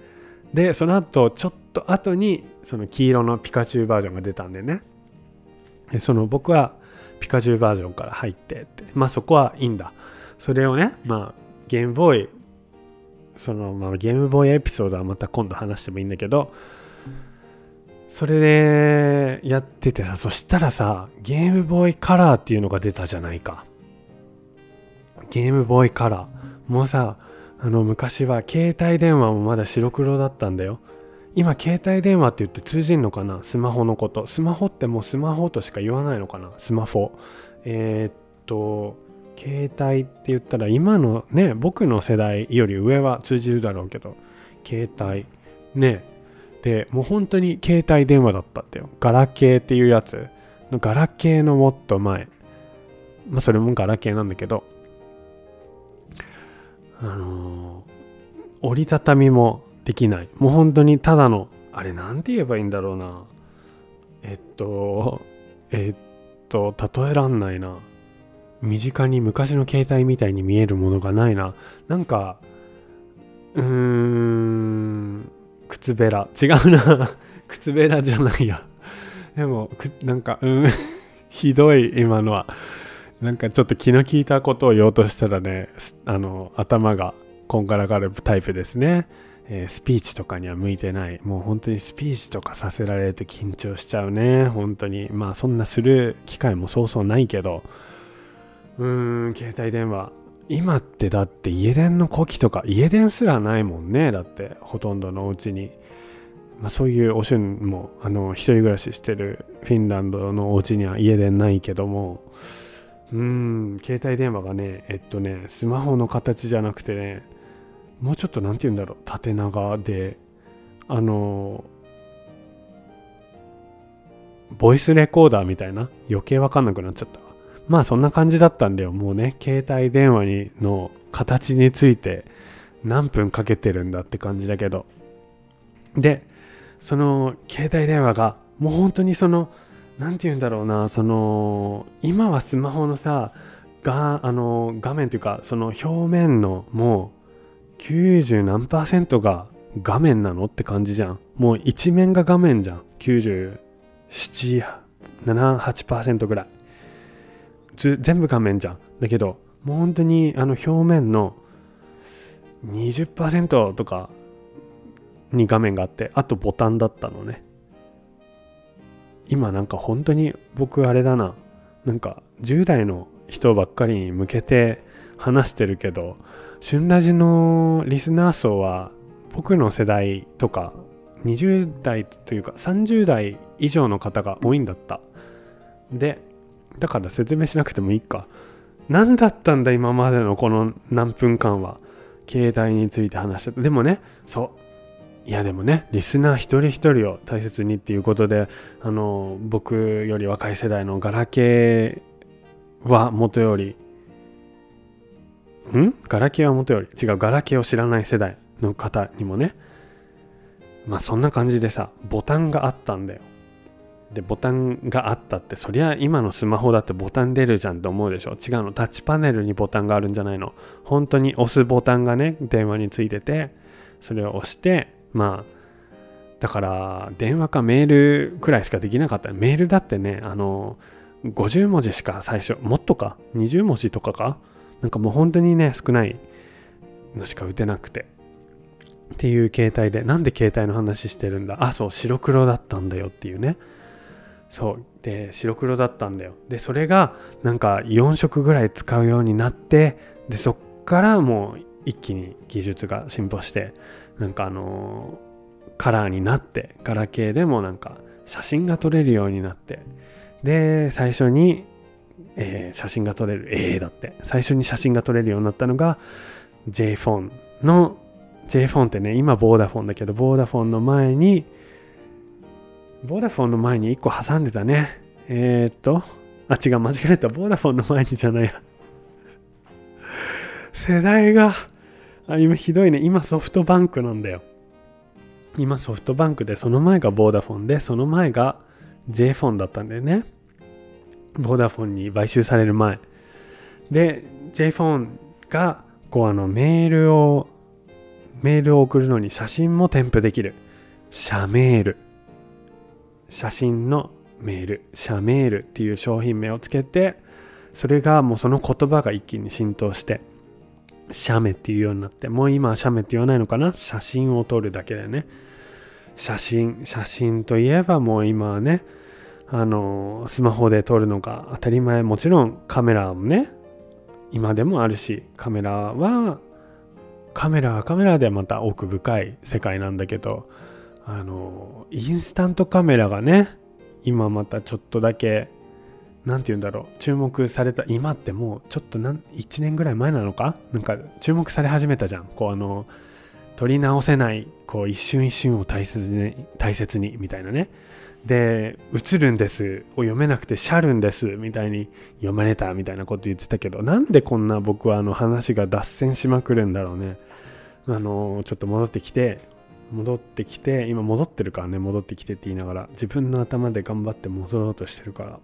でその後ちょっと後にその黄色のピカチュウバージョンが出たんでね。その僕はピカチュウバージョンから入ってって。まあそこはいいんだ。それをねまあゲームボーイその、まあ、ゲームボーイエピソードはまた今度話してもいいんだけどそれでやっててさそしたらさゲームボーイカラーっていうのが出たじゃないか。ゲームボーイカラー。もうさあの昔は携帯電話もまだ白黒だったんだよ。今携帯電話って言って通じんのかな？スマホのこと。スマホってもうスマホとしか言わないのかな？スマホ。えー、っと携帯って言ったら今のね僕の世代より上は通じるだろうけど携帯。ね。でもう本当に携帯電話だったんだよ。ガラケーっていうやつ。のガラケーのもっと前。まあそれもガラケーなんだけど。あのー折りたたみもできない。もう本当にただのあれなんて言えばいいんだろうな。えっとえっと例えらんないな。身近に昔の携帯みたいに見えるものがないな。なんかうーん靴べら。違うな。靴べらじゃないや。でもくなんかうん。ひどい今のは。なんかちょっと気の利いたことを言おうとしたらねあの頭がこんがらがるタイプですね、えースピーチとかには向いてない。もう本当にスピーチとかさせられると緊張しちゃうね。本当に。まあそんなする機会もそうそうないけど。うーん携帯電話。今ってだって家電の古希とか家電すらないもんね。だってほとんどのお家に。まあ、そういうおしゅんもあの一人暮らししてるフィンランドのお家には家電ないけども。うーん携帯電話がねえっとねスマホの形じゃなくてねもうちょっと何て言うんだろう縦長であのボイスレコーダーみたいな余計わかんなくなっちゃった。まあそんな感じだったんだよ。もうね携帯電話にの形について何分かけてるんだって感じだけど。でその携帯電話がもう本当にその何て言うんだろうなその今はスマホのさがあの画面というかその表面のもう90何パーセントが画面なのって感じじゃん。もう一面が画面じゃん。9778%ぐらい。全部画面じゃん。だけどもう本当にあの表面の20%とかに画面があってあとボタンだったのね。今なんか本当に僕あれだな。なんか10代の人ばっかりに向けて話してるけど旬ラジのリスナー層は僕の世代とか20代というか30代以上の方が多いんだった。でだから説明しなくてもいいか。何だったんだ今までのこの何分間は。携帯について話してた。でもねそう。いやでもねリスナー一人一人を大切にっていうことであの僕より若い世代のガラケーはもとよりん？ガラケーはもとより違うガラケーを知らない世代の方にもね。まあそんな感じでさボタンがあったんだよ。でボタンがあったってそりゃ今のスマホだってボタン出るじゃんって思うでしょ？違うの。タッチパネルにボタンがあるんじゃないの？本当に押すボタンがね電話についててそれを押してまあだから電話かメールくらいしかできなかった。メールだってねあの50文字しか最初もっとか？20文字とかか？なんかもう本当にね少ないのしか打てなくて。っていう携帯でなんで携帯の話してるんだ？あそう白黒だったんだよっていうね。そう。で白黒だったんだよ。でそれがなんか4色ぐらい使うようになってでそっからもう一気に技術が進歩してなんかあのカラーになってガラケーでもなんか写真が撮れるようになって。で最初に、えー写真が撮れるええだって。最初に写真が撮れるようになったのが J フォンの J フォンってね今ボーダフォンだけどボーダフォンの前にボーダフォンの前に1個挟んでたね。えー、っとあ違う間違えた。ボーダフォンの前にじゃないや。世代があ今ひどいね。今ソフトバンクなんだよ。今ソフトバンクでその前がボーダフォンでその前が J フォンだったんだよね。ボーダフォンに買収される前。で J フォンがこうあのメールをメールを送るのに写真も添付できる。写メール。写真のメール。写メールっていう商品名をつけてそれがもうその言葉が一気に浸透して写メっていうようになってもう今は写メって言わないのかな？写真を撮るだけだよね。写真写真といえばもう今はねあのスマホで撮るのが当たり前。もちろんカメラもね今でもあるしカメラはカメラはカメラでまた奥深い世界なんだけどあのインスタントカメラがね今またちょっとだけ何て言うんだろう注目された今ってもうちょっとな1年ぐらい前なのか？なんか注目され始めたじゃん。こうあの取り直せないこう一瞬一瞬を大切に大切にみたいなね。で「映るんです」を読めなくて「シャるんです」みたいに読まれたみたいなこと言ってたけどなんでこんな僕はあの話が脱線しまくるんだろうね。あのちょっと戻ってきて戻ってきて今戻ってるからね戻ってきてって言いながら自分の頭で頑張って戻ろうとしてるから。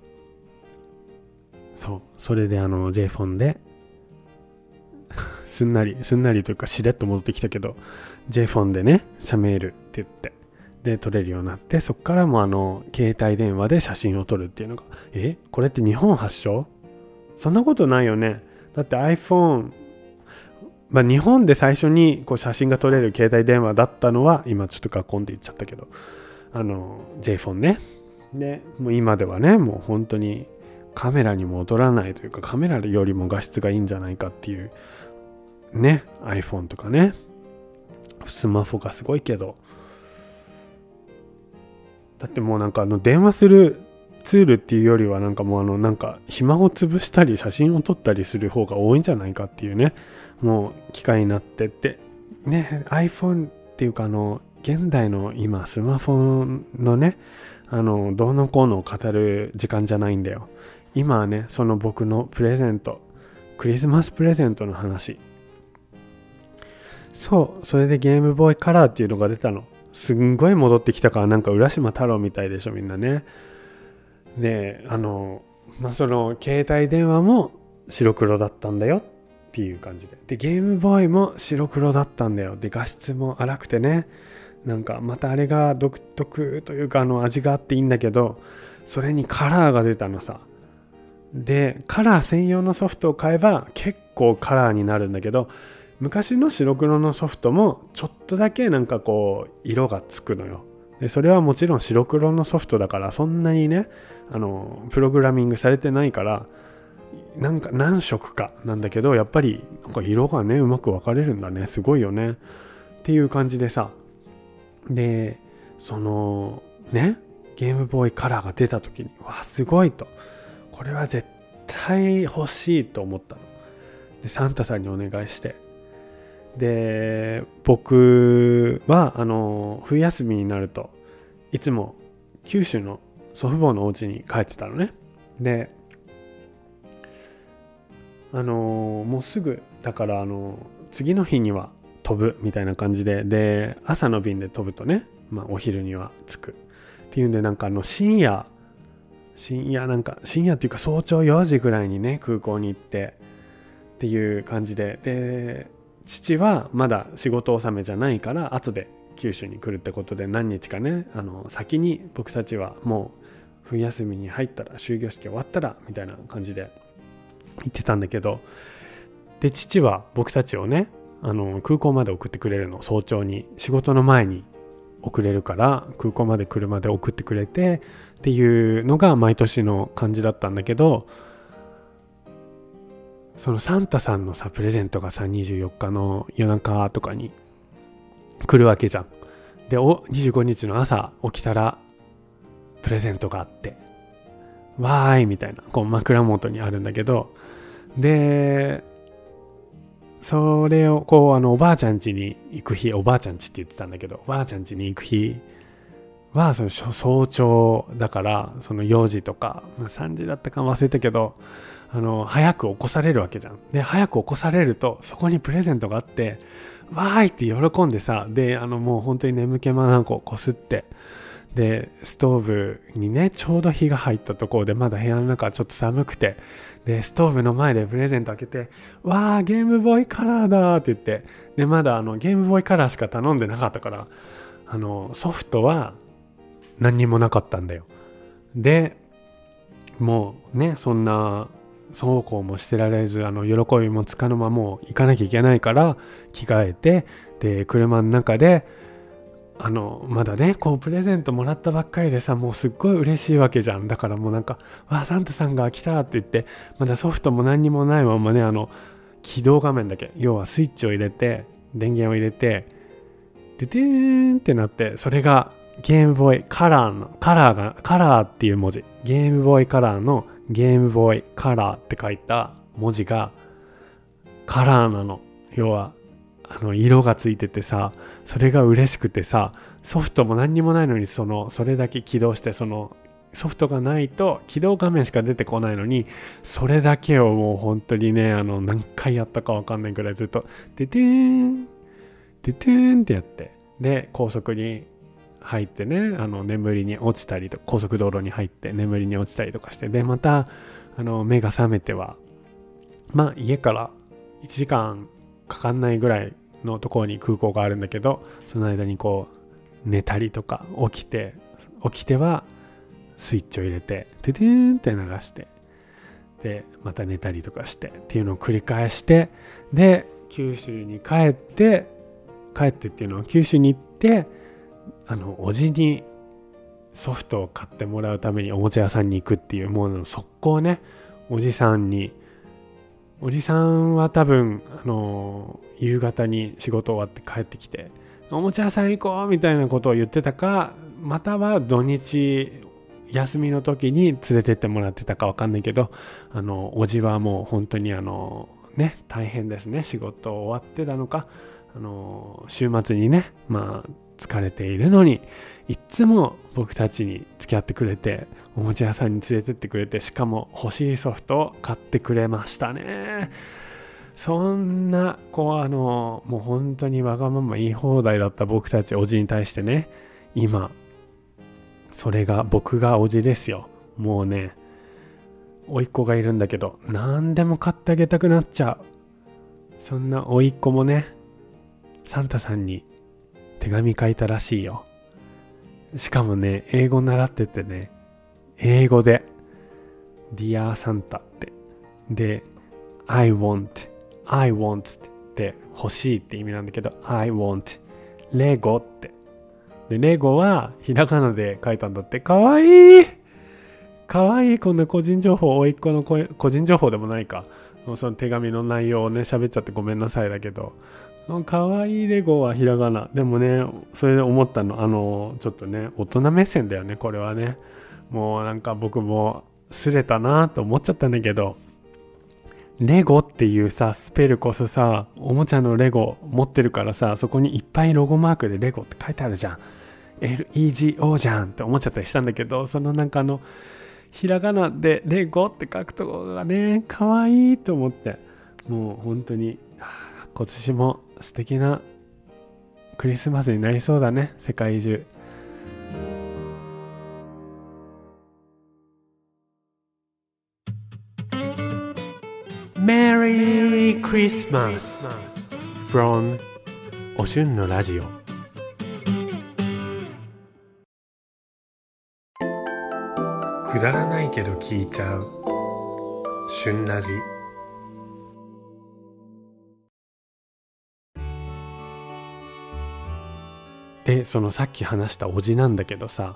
そうそれであの J フォンですんなりすんなりというかしれっと戻ってきたけど J フォンでね写メールって言って。で撮れるようになってそこからもあの携帯電話で写真を撮るっていうのがえこれって日本発祥？そんなことないよね。だって iPhone まあ日本で最初にこう写真が撮れる携帯電話だったのは今ちょっとガコンって言っちゃったけどあの J フォンね。でもう今ではねもう本当にカメラにも劣らないというかカメラよりも画質がいいんじゃないかっていうね iPhone とかね。スマホがすごいけどだってもうなんかあの電話するツールっていうよりはなんかもうあのなんか暇を潰したり写真を撮ったりする方が多いんじゃないかっていうね。もう機会になってって。ね iPhone っていうかあの現代の今スマホのねあのどうのこうのを語る時間じゃないんだよ。今はねその僕のプレゼントクリスマスプレゼントの話。そうそれでゲームボーイカラーっていうのが出たの。すんごい戻ってきたからなんか浦島太郎みたいでしょみんなね。であのまあその携帯電話も白黒だったんだよっていう感じで。でゲームボーイも白黒だったんだよ。で画質も荒くてね。なんかまたあれが独特というかあの味があっていいんだけどそれにカラーが出たのさ。でカラー専用のソフトを買えば結構カラーになるんだけど昔の白黒のソフトもちょっとだけなんかこう色がつくのよ。でそれはもちろん白黒のソフトだからそんなにねあのプログラミングされてないからなんか何色かなんだけどやっぱりなんか色がねうまく分かれるんだね。すごいよね。っていう感じでさ。でそのねゲームボーイカラーが出た時にわすごいと。これは絶対欲しいと思ったの。でサンタさんにお願いして。で僕はあの冬休みになるといつも九州の祖父母のお家に帰ってたのね。であのもうすぐだからあの次の日には飛ぶみたいな感じでで朝の便で飛ぶとね、まあ、お昼には着く。っていうんでなんかあの深夜深夜なんか深夜っていうか早朝4時ぐらいにね空港に行ってっていう感じで。で父はまだ仕事納めじゃないから後で九州に来るってことで何日かねあの先に僕たちはもう冬休みに入ったら終業式終わったらみたいな感じで言ってたんだけどで父は僕たちをねあの空港まで送ってくれるの。早朝に仕事の前に送れるから空港まで車で送ってくれてっていうのが毎年の感じだったんだけどそのサンタさんのさプレゼントがさ24日の夜中とかに来るわけじゃん。でお25日の朝起きたらプレゼントがあって。わーいみたいな。こう枕元にあるんだけど。でそれをこうあのおばあちゃん家に行く日おばあちゃん家って言ってたんだけどおばあちゃん家に行く日はその早朝だからその4時とか3時だったか忘れたけどあの早く起こされるわけじゃん。で早く起こされるとそこにプレゼントがあってわーいって喜んでさであのもう本当に眠気まなここすってでストーブにねちょうど火が入ったところでまだ部屋の中ちょっと寒くてでストーブの前でプレゼント開けて「わあゲームボーイカラーだ」って言ってでまだあのゲームボーイカラーしか頼んでなかったからあのソフトは何にもなかったんだよでもうねそんなそうこうもしてられずあの喜びもつかの間もう行かなきゃいけないから着替えてで車の中であのまだねこうプレゼントもらったばっかりでさもうすっごい嬉しいわけじゃん。だからもうなんか「わあサンタさんが来た」って言ってまだソフトも何にもないままねあの起動画面だけ要はスイッチを入れて電源を入れてでてーんってなってそれがゲームボーイカラーのカラーがカラーっていう文字。ゲームボーイカラーのゲームボーイカラーって書いた文字がカラーなの。要はあの色がついててさそれが嬉しくてさソフトも何にもないのにそのそれだけ起動してそのソフトがないと起動画面しか出てこないのにそれだけをもう本当にねあの何回やったか分かんないくらいずっと「でてーんでてーん」ってやってで高速に入ってねあの眠りに落ちたりと高速道路に入って眠りに落ちたりとかしてでまたあの目が覚めてはまあ家から1時間かかんないぐらいのところに空港があるんだけどその間にこう寝たりとか起きて起きてはスイッチを入れてトゥトゥーンって流してでまた寝たりとかしてっていうのを繰り返してで九州に帰って帰ってっていうのを九州に行ってあのおじにソフトを買ってもらうためにおもちゃ屋さんに行くっていうものの速攻ねおじさんに。おじさんは多分あの夕方に仕事終わって帰ってきておもちゃ屋さん行こうみたいなことを言ってたかまたは土日休みの時に連れてってもらってたか分かんないけどあのおじはもう本当にあのね大変ですね。仕事終わってたのかあの週末にねまあ疲れているのにいっつも僕たちに付き合ってくれておもちゃ屋さんに連れてってくれてしかも欲しいソフトを買ってくれましたね。そんなこうあのもう本当にわがまま言い放題だった僕たちおじに対してね今それが僕がおじですよ。もうね甥っ子がいるんだけど何でも買ってあげたくなっちゃう。そんな甥っ子もねサンタさんに手紙書いたらしいよ。しかもね英語習っててね英語で Dear Santa って。で I want I want って欲しいって意味なんだけど I want レゴって。でレゴはひらがなで書いたんだって。かわいい！かわいいこんな個人情報甥っ子の個人情報でもないか。その手紙の内容をね喋っちゃってごめんなさいだけど。かわいいレゴはひらがな。でもねそれで思ったの。あのちょっとね大人目線だよねこれはね。もうなんか僕もすれたなと思っちゃったんだけど。レゴっていうさスペルこそさおもちゃのレゴ持ってるからさそこにいっぱいロゴマークでレゴって書いてあるじゃん。LEGO じゃんって思っちゃったりしたんだけどそのなんかあのひらがなでレゴって書くところがねかわいいと思って。もう本当に今年も素敵なクリスマスになりそうだね。世界中。Merry Christmas from おしゅんのラジオ。くだらないけど聞いちゃう。旬ラジ。でそのさっき話したおじなんだけどさ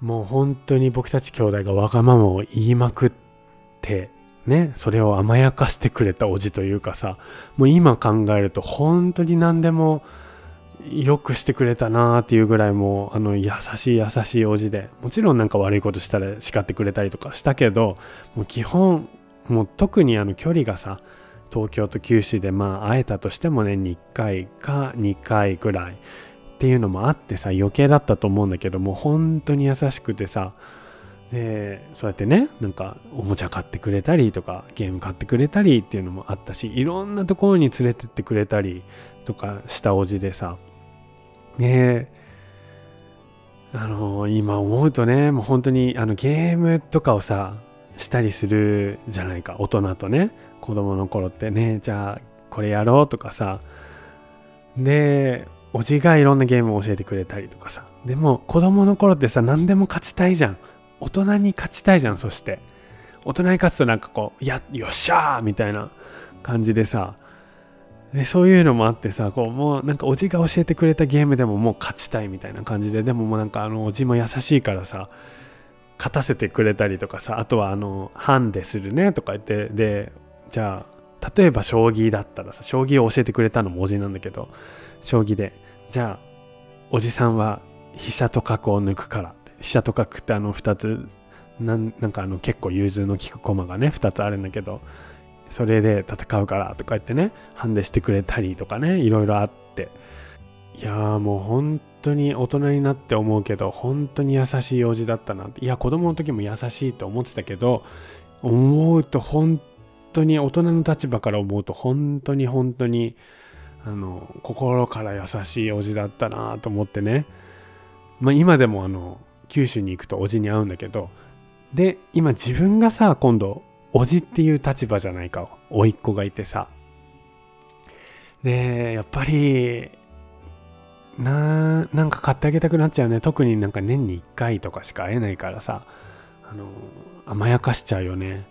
もう本当に僕たち兄弟がわがままを言いまくってねそれを甘やかしてくれたおじというかさもう今考えると本当に何でもよくしてくれたなーっていうぐらいもうあの優しい優しいおじでもちろんなんか悪いことしたら叱ってくれたりとかしたけどもう基本もう特にあの距離がさ東京と九州でまあ会えたとしてもね1回か2回ぐらいっていうのもあってさ余計だったと思うんだけどもう本当に優しくてさでそうやってねなんかおもちゃ買ってくれたりとかゲーム買ってくれたりっていうのもあったしいろんなところに連れてってくれたりとかしたおじでさねあの今思うとねもう本当にあのゲームとかをさしたりするじゃないか大人とね子供の頃ってねじゃあこれやろうとかさでおじがいろんなゲームを教えてくれたりとかさ。でも子供の頃ってさ何でも勝ちたいじゃん。大人に勝ちたいじゃんそして。大人に勝つとなんかこう「やよっしゃー!」みたいな感じでさ。でそういうのもあってさこうもうなんかおじが教えてくれたゲームでももう勝ちたいみたいな感じで。でももうなんかあのおじも優しいからさ勝たせてくれたりとかさ。あとはあのハンデするねとか言って。でじゃあ例えば将棋だったらさ将棋を教えてくれたのもおじなんだけど将棋で。じゃあおじさんは飛車と角を抜くから飛車と角ってあの2つなんかあの結構融通の利く駒がね2つあるんだけどそれで戦うからとか言ってねハンデしてくれたりとかねいろいろあって。いやーもう本当に大人になって思うけど本当に優しいおじだったなって。いや子供の時も優しいと思ってたけど思うと本当に大人の立場から思うと本当に本当にあの心から優しいおじだったなと思ってね。まあ今でもあの九州に行くとおじに会うんだけどで今自分がさ今度おじっていう立場じゃないか甥っ子がいてさ。でやっぱりななんか買ってあげたくなっちゃうね。特になんか年に1回とかしか会えないからさ。あの甘やかしちゃうよね。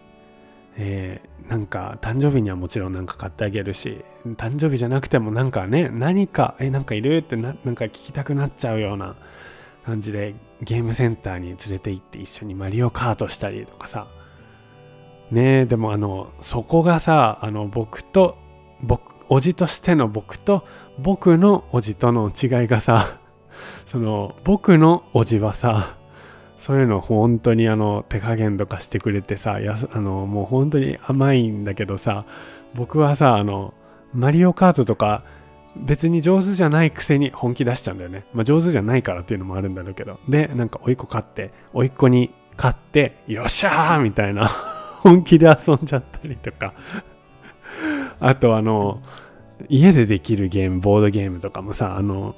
えー、なんか誕生日にはもちろんなんか買ってあげるし誕生日じゃなくてもなんかね何かえなんかいるってななんか聞きたくなっちゃうような感じでゲームセンターに連れて行って一緒にマリオカートしたりとかさ。ねえでもあのそこがさあの僕と僕おじとしての僕と僕のおじとの違いがさその僕のおじはさそういうの本当にあの手加減とかしてくれてさやあのもう本当に甘いんだけどさ僕はさあのマリオカートとか別に上手じゃないくせに本気出しちゃうんだよね。まあ上手じゃないからっていうのもあるんだろうけど。で、なんか甥っ子買って、甥っ子に買って、よっしゃーみたいな 本気で遊んじゃったりとかあとあの、家でできるゲーム、ボードゲームとかもさ、あの、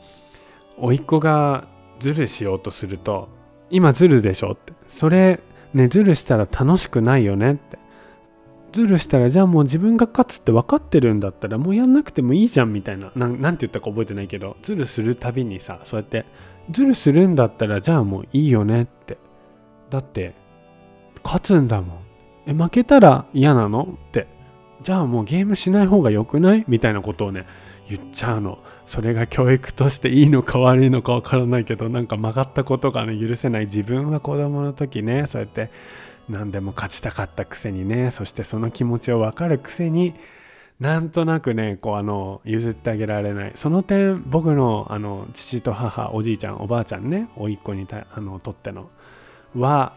甥っ子がズルしようとすると、今ズルでしょって。それ、ね、ズルしたら楽しくないよねって。ズルしたらじゃあもう自分が勝つって分かってるんだったらもうやんなくてもいいじゃんみたいな。ななんて言ったか覚えてないけど。ズルするたびにさそうやってズルするんだったらじゃあもういいよねって。だって勝つんだもん。え負けたら嫌なのって。じゃあもうゲームしない方が良くない？みたいなことをね言っちゃうの。それが教育としていいのか悪いのか分からないけどなんか曲がったことがね許せない。自分は子供の時ねそうやって何でも勝ちたかったくせにねそしてその気持ちを分かるくせになんとなくねこうあの譲ってあげられない。その点僕のあの父と母おじいちゃんおばあちゃんね甥っ子にたあのとってのは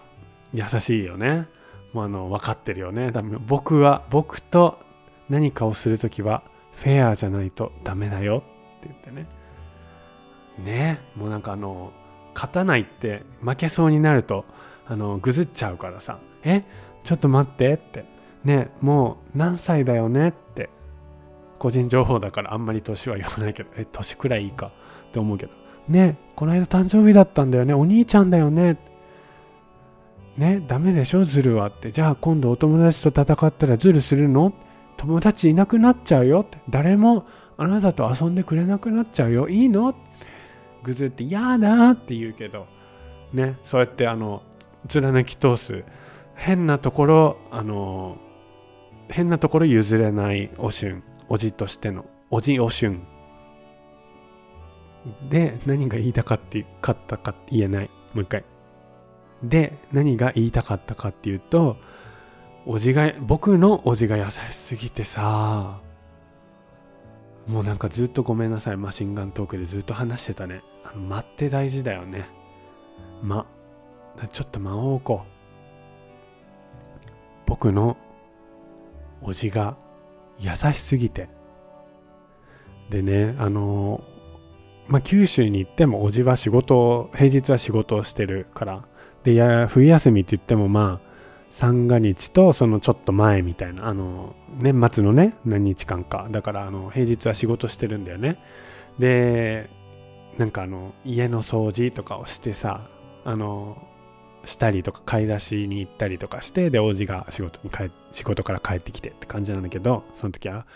優しいよね。もうあの分かってるよね。多分僕は僕と何かをする時はフェアじゃないとダメだよ。って言ってね。ね。もうなんかあの勝たないって負けそうになるとあのぐずっちゃうからさ「え？ちょっと待って」って「ね。もう何歳だよね」って。個人情報だからあんまり年は言わないけど。え年くらいいいか。って思うけど「ね。この間誕生日だったんだよね。お兄ちゃんだよね」ね。ダメでしょ？ズルは。って。じゃあ今度お友達と戦ったらズルするの？友達いなくなっちゃうよって。誰もあなたと遊んでくれなくなっちゃうよ。いいの？ぐずって嫌だって言うけど。ねそうやってあの貫き通す。変なところあの変なところ譲れないおしゅん。おじとしての。おじおしゅん。で何が言いたかってかったか言えない。もう一回。で何が言いたかったかっていうとおじが僕のおじが優しすぎてさ。もうなんかずっとごめんなさい。マシンガントークでずっと話してたね。間って大事だよね。間ちょっと間を置こう。僕のおじが優しすぎて。でねあのまあ九州に行ってもおじは仕事平日は仕事をしてるから。でや冬休みって言ってもまあ三が日とそのちょっと前みたいなあの年末のね何日間か。だからあの平日は仕事してるんだよね。でなんかあの家の掃除とかをしてさあのしたりとか買い出しに行ったりとかしてでおじが仕事に帰仕事から帰ってきてって感じなんだけどその時は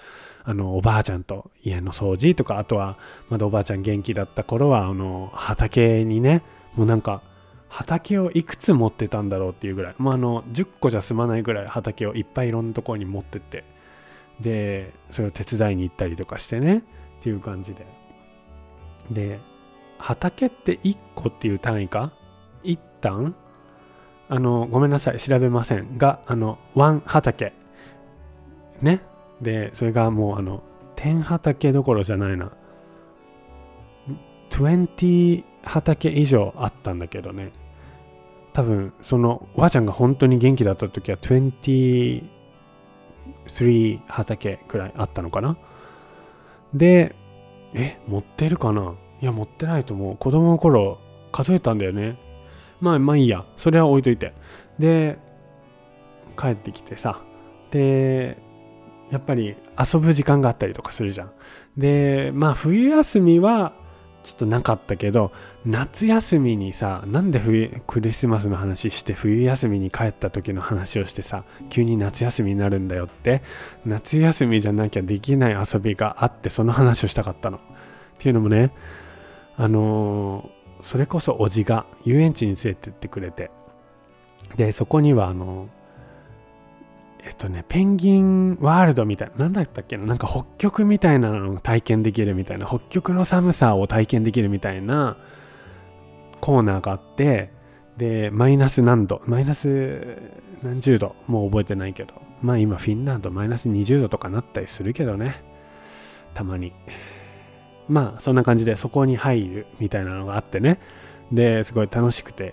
あのおばあちゃんと家の掃除とかあとはまだおばあちゃん元気だった頃はあの畑にねもうなんか畑をいくつ持ってたんだろうっていうぐらい、まあ、あの10個じゃ済まないぐらい畑をいっぱいいろんなところに持ってって。でそれを手伝いに行ったりとかしてね。っていう感じで。で畑って1個っていう単位か？一旦あのごめんなさい。調べません。があのワン畑。ね？でそれがもうあの10畑どころじゃないな。20畑以上あったんだけどね。多分そのおばあちゃんが本当に元気だった時は23畑くらいあったのかな。でえ持ってるかな？いや持ってないと思う。子供の頃数えたんだよね。まあまあいいや。それは置いといて。で帰ってきてさ。でやっぱり遊ぶ時間があったりとかするじゃん。でまあ冬休みはちょっとなかったけど夏休みにさなんで冬クリスマスの話して冬休みに帰った時の話をしてさ急に夏休みになるんだよって夏休みじゃなきゃできない遊びがあってその話をしたかったの。っていうのもねあのー、それこそおじが遊園地に連れてってくれてでそこにはあのーえっとね、ペンギンワールドみたいな、なんだったっけな、なんか北極みたいなのを体験できるみたいな、北極の寒さを体験できるみたいなコーナーがあって、で、マイナス何度、マイナス何十度、もう覚えてないけど、まあ今フィンランドマイナス20度とかなったりするけどね、たまに。まあそんな感じでそこに入るみたいなのがあってね、で、すごい楽しくて、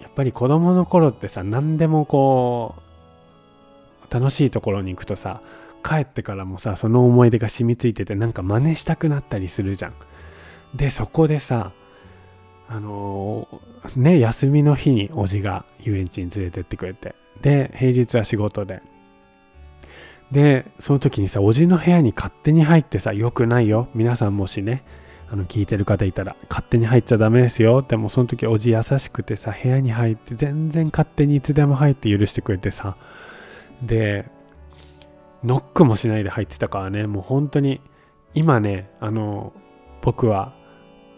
やっぱり子供の頃ってさ、何でもこう、楽しいところに行くとさ帰ってからもさその思い出が染みついててなんか真似したくなったりするじゃん。でそこでさあのー、ね休みの日におじが遊園地に連れてってくれてで平日は仕事ででその時にさおじの部屋に勝手に入ってさよくないよ皆さんもしねあの聞いてる方いたら勝手に入っちゃダメですよでもその時おじ優しくてさ部屋に入って全然勝手にいつでも入って許してくれてさで、ノックもしないで入ってたからね、もう本当に、今ね、あの、僕は、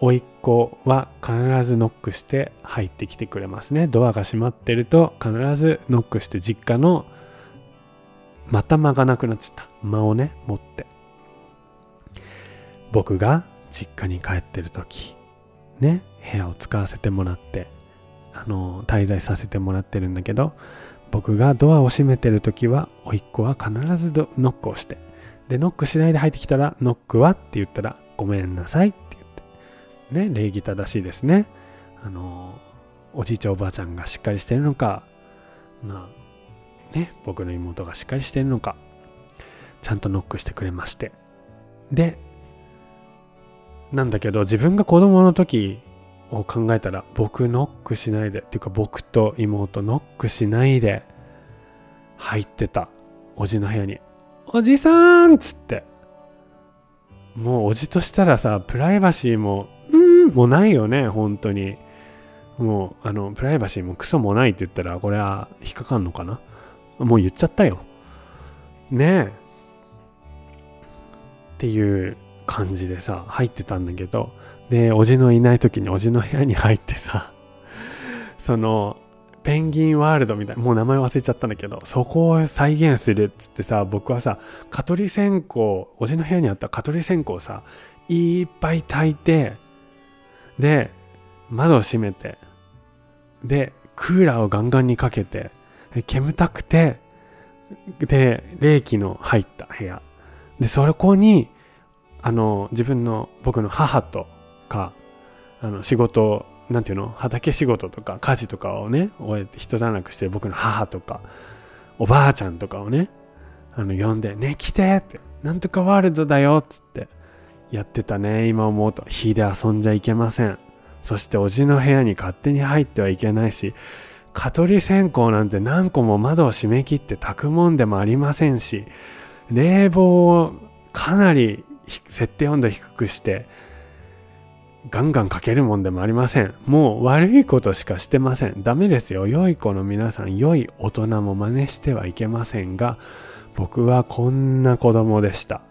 甥っ子は必ずノックして入ってきてくれますね。ドアが閉まってると必ずノックして実家のまた間がなくなっちゃった。間をね持って。僕が実家に帰ってる時ね部屋を使わせてもらってあの滞在させてもらってるんだけど僕がドアを閉めてる時は甥っ子は必ずノックをしてでノックしないで入ってきたらノックはって言ったらごめんなさいって言って。ね礼儀正しいですね。あのおじいちゃんおばあちゃんがしっかりしてるのかまあね僕の妹がしっかりしてるのかちゃんとノックしてくれまして。でなんだけど自分が子供の時を考えたら僕ノックしないでっていうか僕と妹ノックしないで入ってた。おじの部屋に「おじさん!」っつって。もうおじとしたらさプライバシーもうんもうないよね本当に。もうあのプライバシーもクソもないって言ったらこれは引っかかんのかな。もう言っちゃったよ。ねえ。っていう感じでさ入ってたんだけどでおじのいない時におじの部屋に入ってさ そのペンギンワールドみたいなもう名前忘れちゃったんだけどそこを再現するっつってさ僕はさ蚊取り線香おじの部屋にあった蚊取り線香をさいっぱい炊いてで窓を閉めてでクーラーをガンガンにかけて煙たくてで冷気の入った部屋。でそこにあの自分の僕の母とかあの仕事なんていうの？畑仕事とか家事とかをね終えて一段落してる僕の母とかおばあちゃんとかをねあの呼んで「ね来て!」って「なんとかワールドだよ」っつってやってたね今思うと。火で遊んじゃいけません。そしておじの部屋に勝手に入ってはいけないし蚊取り線香なんて何個も窓を閉め切って炊くもんでもありませんし冷房をかなり設定温度低くしてガンガンかけるもんでもありません。もう悪いことしかしてません。ダメですよ。良い子の皆さん、良い大人も真似してはいけませんが、僕はこんな子供でした。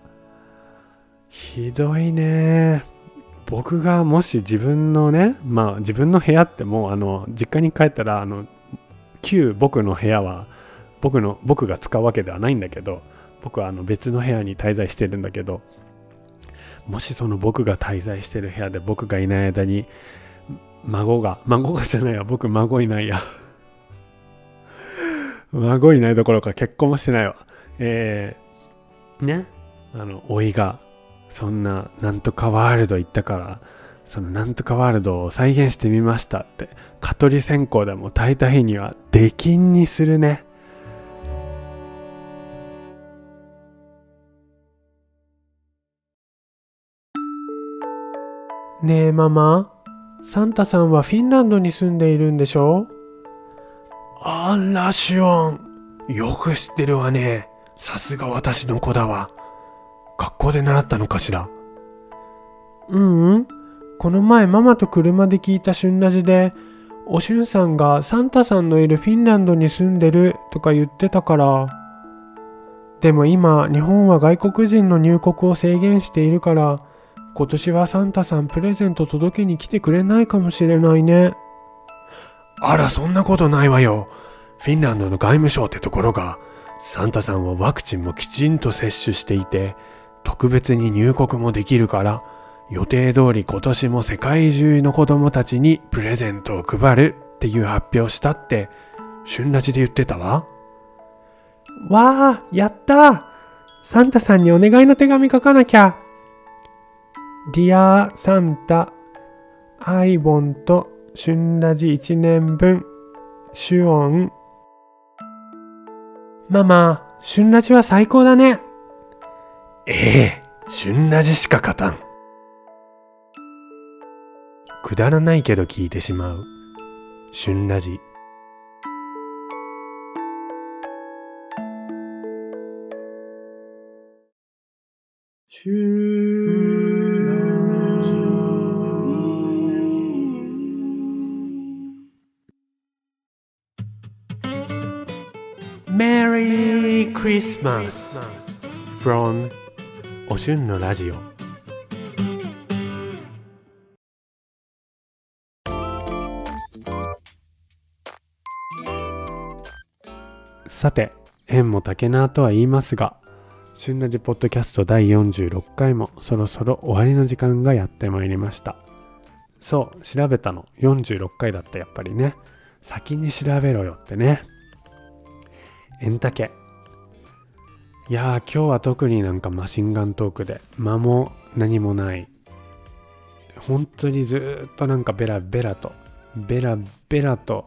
ひどいね。僕がもし自分のね、まあ自分の部屋ってもうあの、実家に帰ったら、あの、旧僕の部屋は、僕の、僕が使うわけではないんだけど、僕はあの別の部屋に滞在してるんだけど、もしその僕が滞在してる部屋で僕がいない間に孫が孫がじゃないや僕孫いないや。孫いないどころか結婚もしてないわ。えー、ね。あの老いがそんななんとかワールド行ったからそのなんとかワールドを再現してみましたって蚊取り線香でも炊いた日には出禁にするね。ねえママ。サンタさんはフィンランドに住んでいるんでしょ？あらシオン。よく知ってるわね。さすが私の子だわ。学校で習ったのかしら？ううん。この前ママと車で聞いた旬ラジでおしゅんさんがサンタさんのいるフィンランドに住んでるとか言ってたから。でも今日本は外国人の入国を制限しているから今年はサンタさんプレゼント届けに来てくれないかもしれないね。あらそんなことないわよ。フィンランドの外務省ってところがサンタさんはワクチンもきちんと接種していて特別に入国もできるから予定通り今年も世界中の子供たちにプレゼントを配るっていう発表したって旬ラジで言ってたわ。わあやったサンタさんにお願いの手紙書かなきゃ。Dear Santa I want 旬ラジ1年分シュオンママ、旬ラジは最高だね。ええ、旬ラジしか勝たん。くだらないけど聞いてしまう。旬ラジ。Merry Christmas from おしゅんのラジオさて縁も竹縄とは言いますが旬ラジポッドキャスト第46回もそろそろ終わりの時間がやってまいりました。そう調べたの。46回だったやっぱりね。先に調べろよってね。エンタケいやー今日は特になんかマシンガントークで間も何もない。本当にずっとなんかベラベラとベラベラと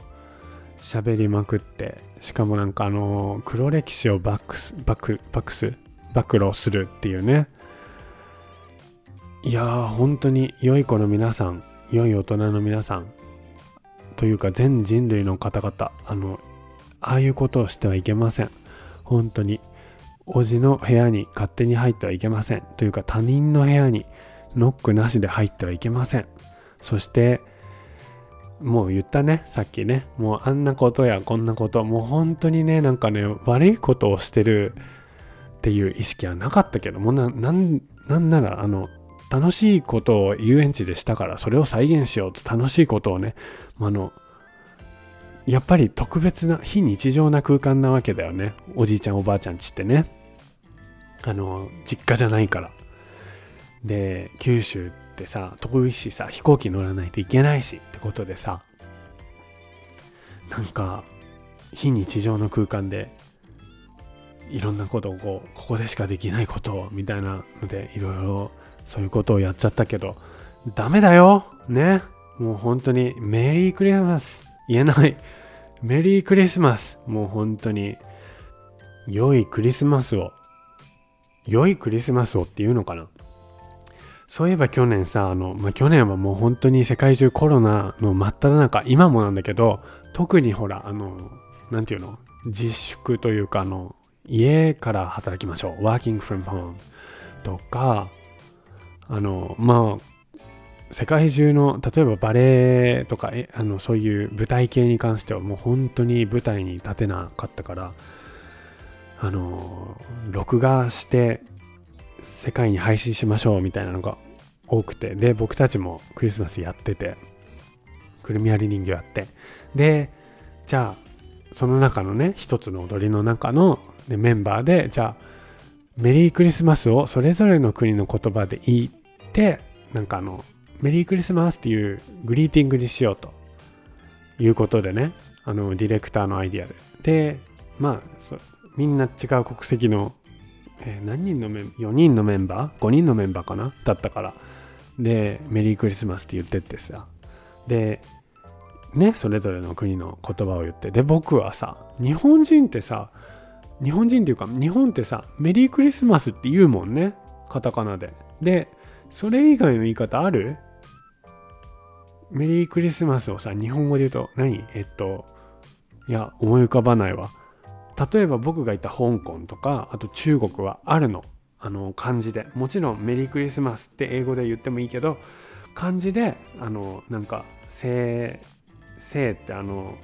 喋りまくってしかもなんかあのー黒歴史をバックスバックバックス暴露するっていうね。いやー本当に良い子の皆さん良い大人の皆さんというか全人類の方々あのああいうことをしてはいけません。本当におじの部屋に勝手に入ってはいけません。というか他人の部屋にノックなしで入ってはいけません。そしてもう言ったねさっきね。もうあんなことやこんなこともう本当にねなんかね悪いことをしてるっていう意識はなかったけどもななんなんならあの楽しいことを遊園地でしたからそれを再現しようと楽しいことをねあのやっぱり特別な非日常な空間なわけだよね。おじいちゃんおばあちゃんちってね。あの実家じゃないから。で九州ってさ遠いしさ飛行機乗らないといけないしってことでさ。なんか非日常の空間でいろんなことをこうここでしかできないことをみたいなのでいろいろそういうことをやっちゃったけどダメだよ。ね。もう本当にメリークリスマス。言えない。メリークリスマス。もう本当に。良いクリスマスを。良いクリスマスをっていうのかな。そういえば去年さあの、まあ、去年はもう本当に世界中コロナの真っ只中今もなんだけど特にほらあのなんていうの？自粛というかあの家から働きましょう。working from home とかあのまあ世界中の例えばバレエとかあのそういう舞台系に関してはもう本当に舞台に立てなかったからあの録画して世界に配信しましょうみたいなのが多くてで僕たちもクリスマスやっててくるみ割り人形やって。でじゃあその中のね一つの踊りの中のでメンバーでじゃあメリークリスマスをそれぞれの国の言葉で言ってなんかあのメリークリスマスっていうグリーティングにしようということでね。あのディレクターのアイディアで。でまあそみんな違う国籍の、えー何人のメン4人のメンバー？5人のメンバーかな？だったから。でメリークリスマスって言ってってさ。でねそれぞれの国の言葉を言って。で僕はさ日本人ってさ日本人っていうか日本ってさメリークリスマスって言うもんね。カタカナで。でそれ以外の言い方ある？メリークリスマスをさ日本語で言うと何？えっといや思い浮かばないわ。例えば僕がいた香港とかあと中国はあるの。あの漢字で。もちろんメリークリスマスって英語で言ってもいいけど漢字であのなんか聖聖ってあの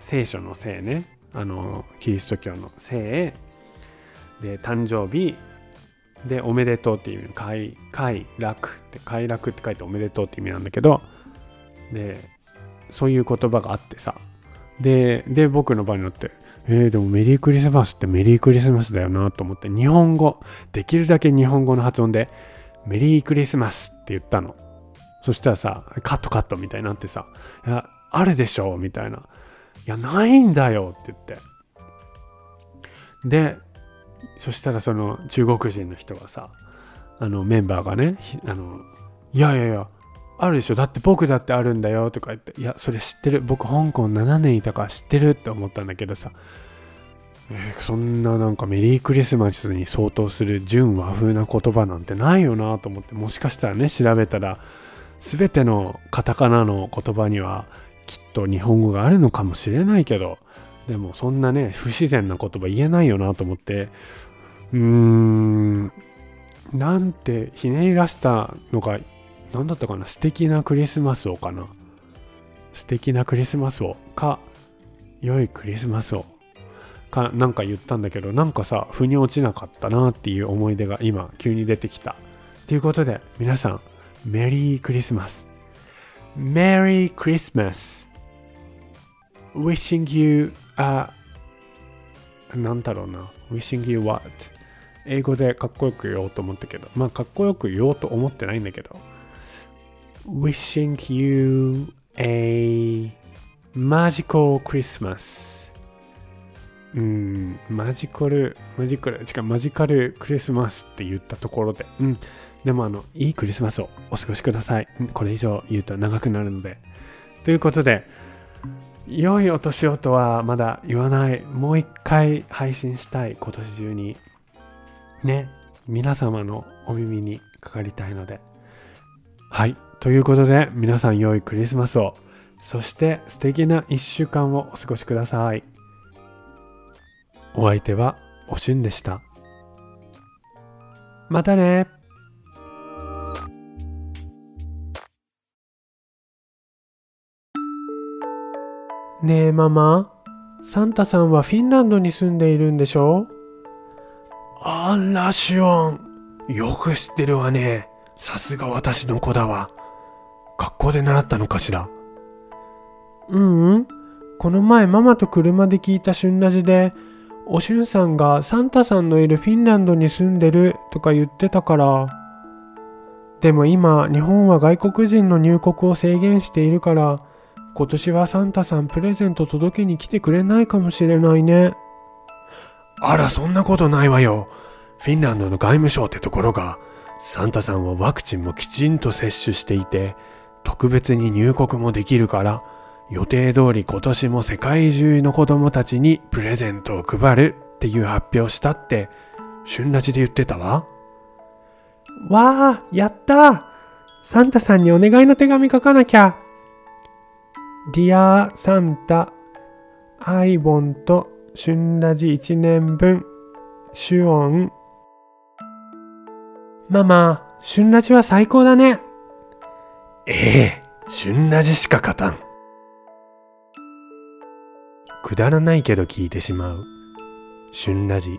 聖書の聖ね。あのキリスト教の聖。で誕生日。でおめでとうっていう意味快快楽って快楽って書いておめでとうって意味なんだけどでそういう言葉があってさ。でで僕の場になってえー、でもメリークリスマスってメリークリスマスだよなと思って日本語できるだけ日本語の発音でメリークリスマスって言ったの。そしたらさカットカットみたいになってさいやあるでしょみたいな。いやないんだよって言って。でそしたらその中国人の人がさあのメンバーがねあのいやいやいやあるでしょ。だって僕だってあるんだよとか言って。いやそれ知ってる。僕香港7年いたから知ってるって思ったんだけどさ、えー、そんななんかメリークリスマスに相当する純和風な言葉なんてないよなと思って。もしかしたらね調べたら全てのカタカナの言葉にはきっと日本語があるのかもしれないけど。でもそんなね不自然な言葉言えないよなと思って。うーん。なんてひねり出したのが何だったかな？素敵なクリスマスをかな？素敵なクリスマスをか良いクリスマスを。かなんか言ったんだけどなんかさ腑に落ちなかったなっていう思い出が今急に出てきた。ということで皆さんメリークリスマス。メリークリスマス。Wishing you a なんだろうな。Wishing you what 英語でかっこよく言おうと思ったけど。まあかっこよく言おうと思ってないんだけど。Wishing you a magical Christmas うん、マジカル、マジカル、違う、マジカルクリスマスって言ったところで、うん、でもあの、いいクリスマスをお過ごしください。これ以上言うと長くなるので。ということで、良いお年をとはまだ言わない。もう一回配信したい、今年中に。ね、皆様のお耳にかかりたいので。はい。ということで、皆さん良いクリスマスを、そして素敵な一週間をお過ごしください。お相手はおしゅんでした。またねねえママ、サンタさんはフィンランドに住んでいるんでしょ？あらシュオン、よく知ってるわね。さすが私の子だわ。学校で習ったのかしら？ううん。この前ママと車で聞いた旬ラジで、おしゅんさんがサンタさんのいるフィンランドに住んでるとか言ってたから。でも今、日本は外国人の入国を制限しているから、今年はサンタさんプレゼント届けに来てくれないかもしれないね。あら、そんなことないわよ。フィンランドの外務省ってところが、サンタさんはワクチンもきちんと接種していて、特別に入国もできるから予定通り今年も世界中の子供たちにプレゼントを配るっていう発表したって旬ラジで言ってたわ。わあ、やったサンタさんにお願いの手紙書かなきゃ。Dear サンタ、アイボンと旬ラジ1年分、シュオン。ママ、旬ラジは最高だね。ええ、旬なじしか勝たん。くだらないけど聞いてしまう。旬ラジ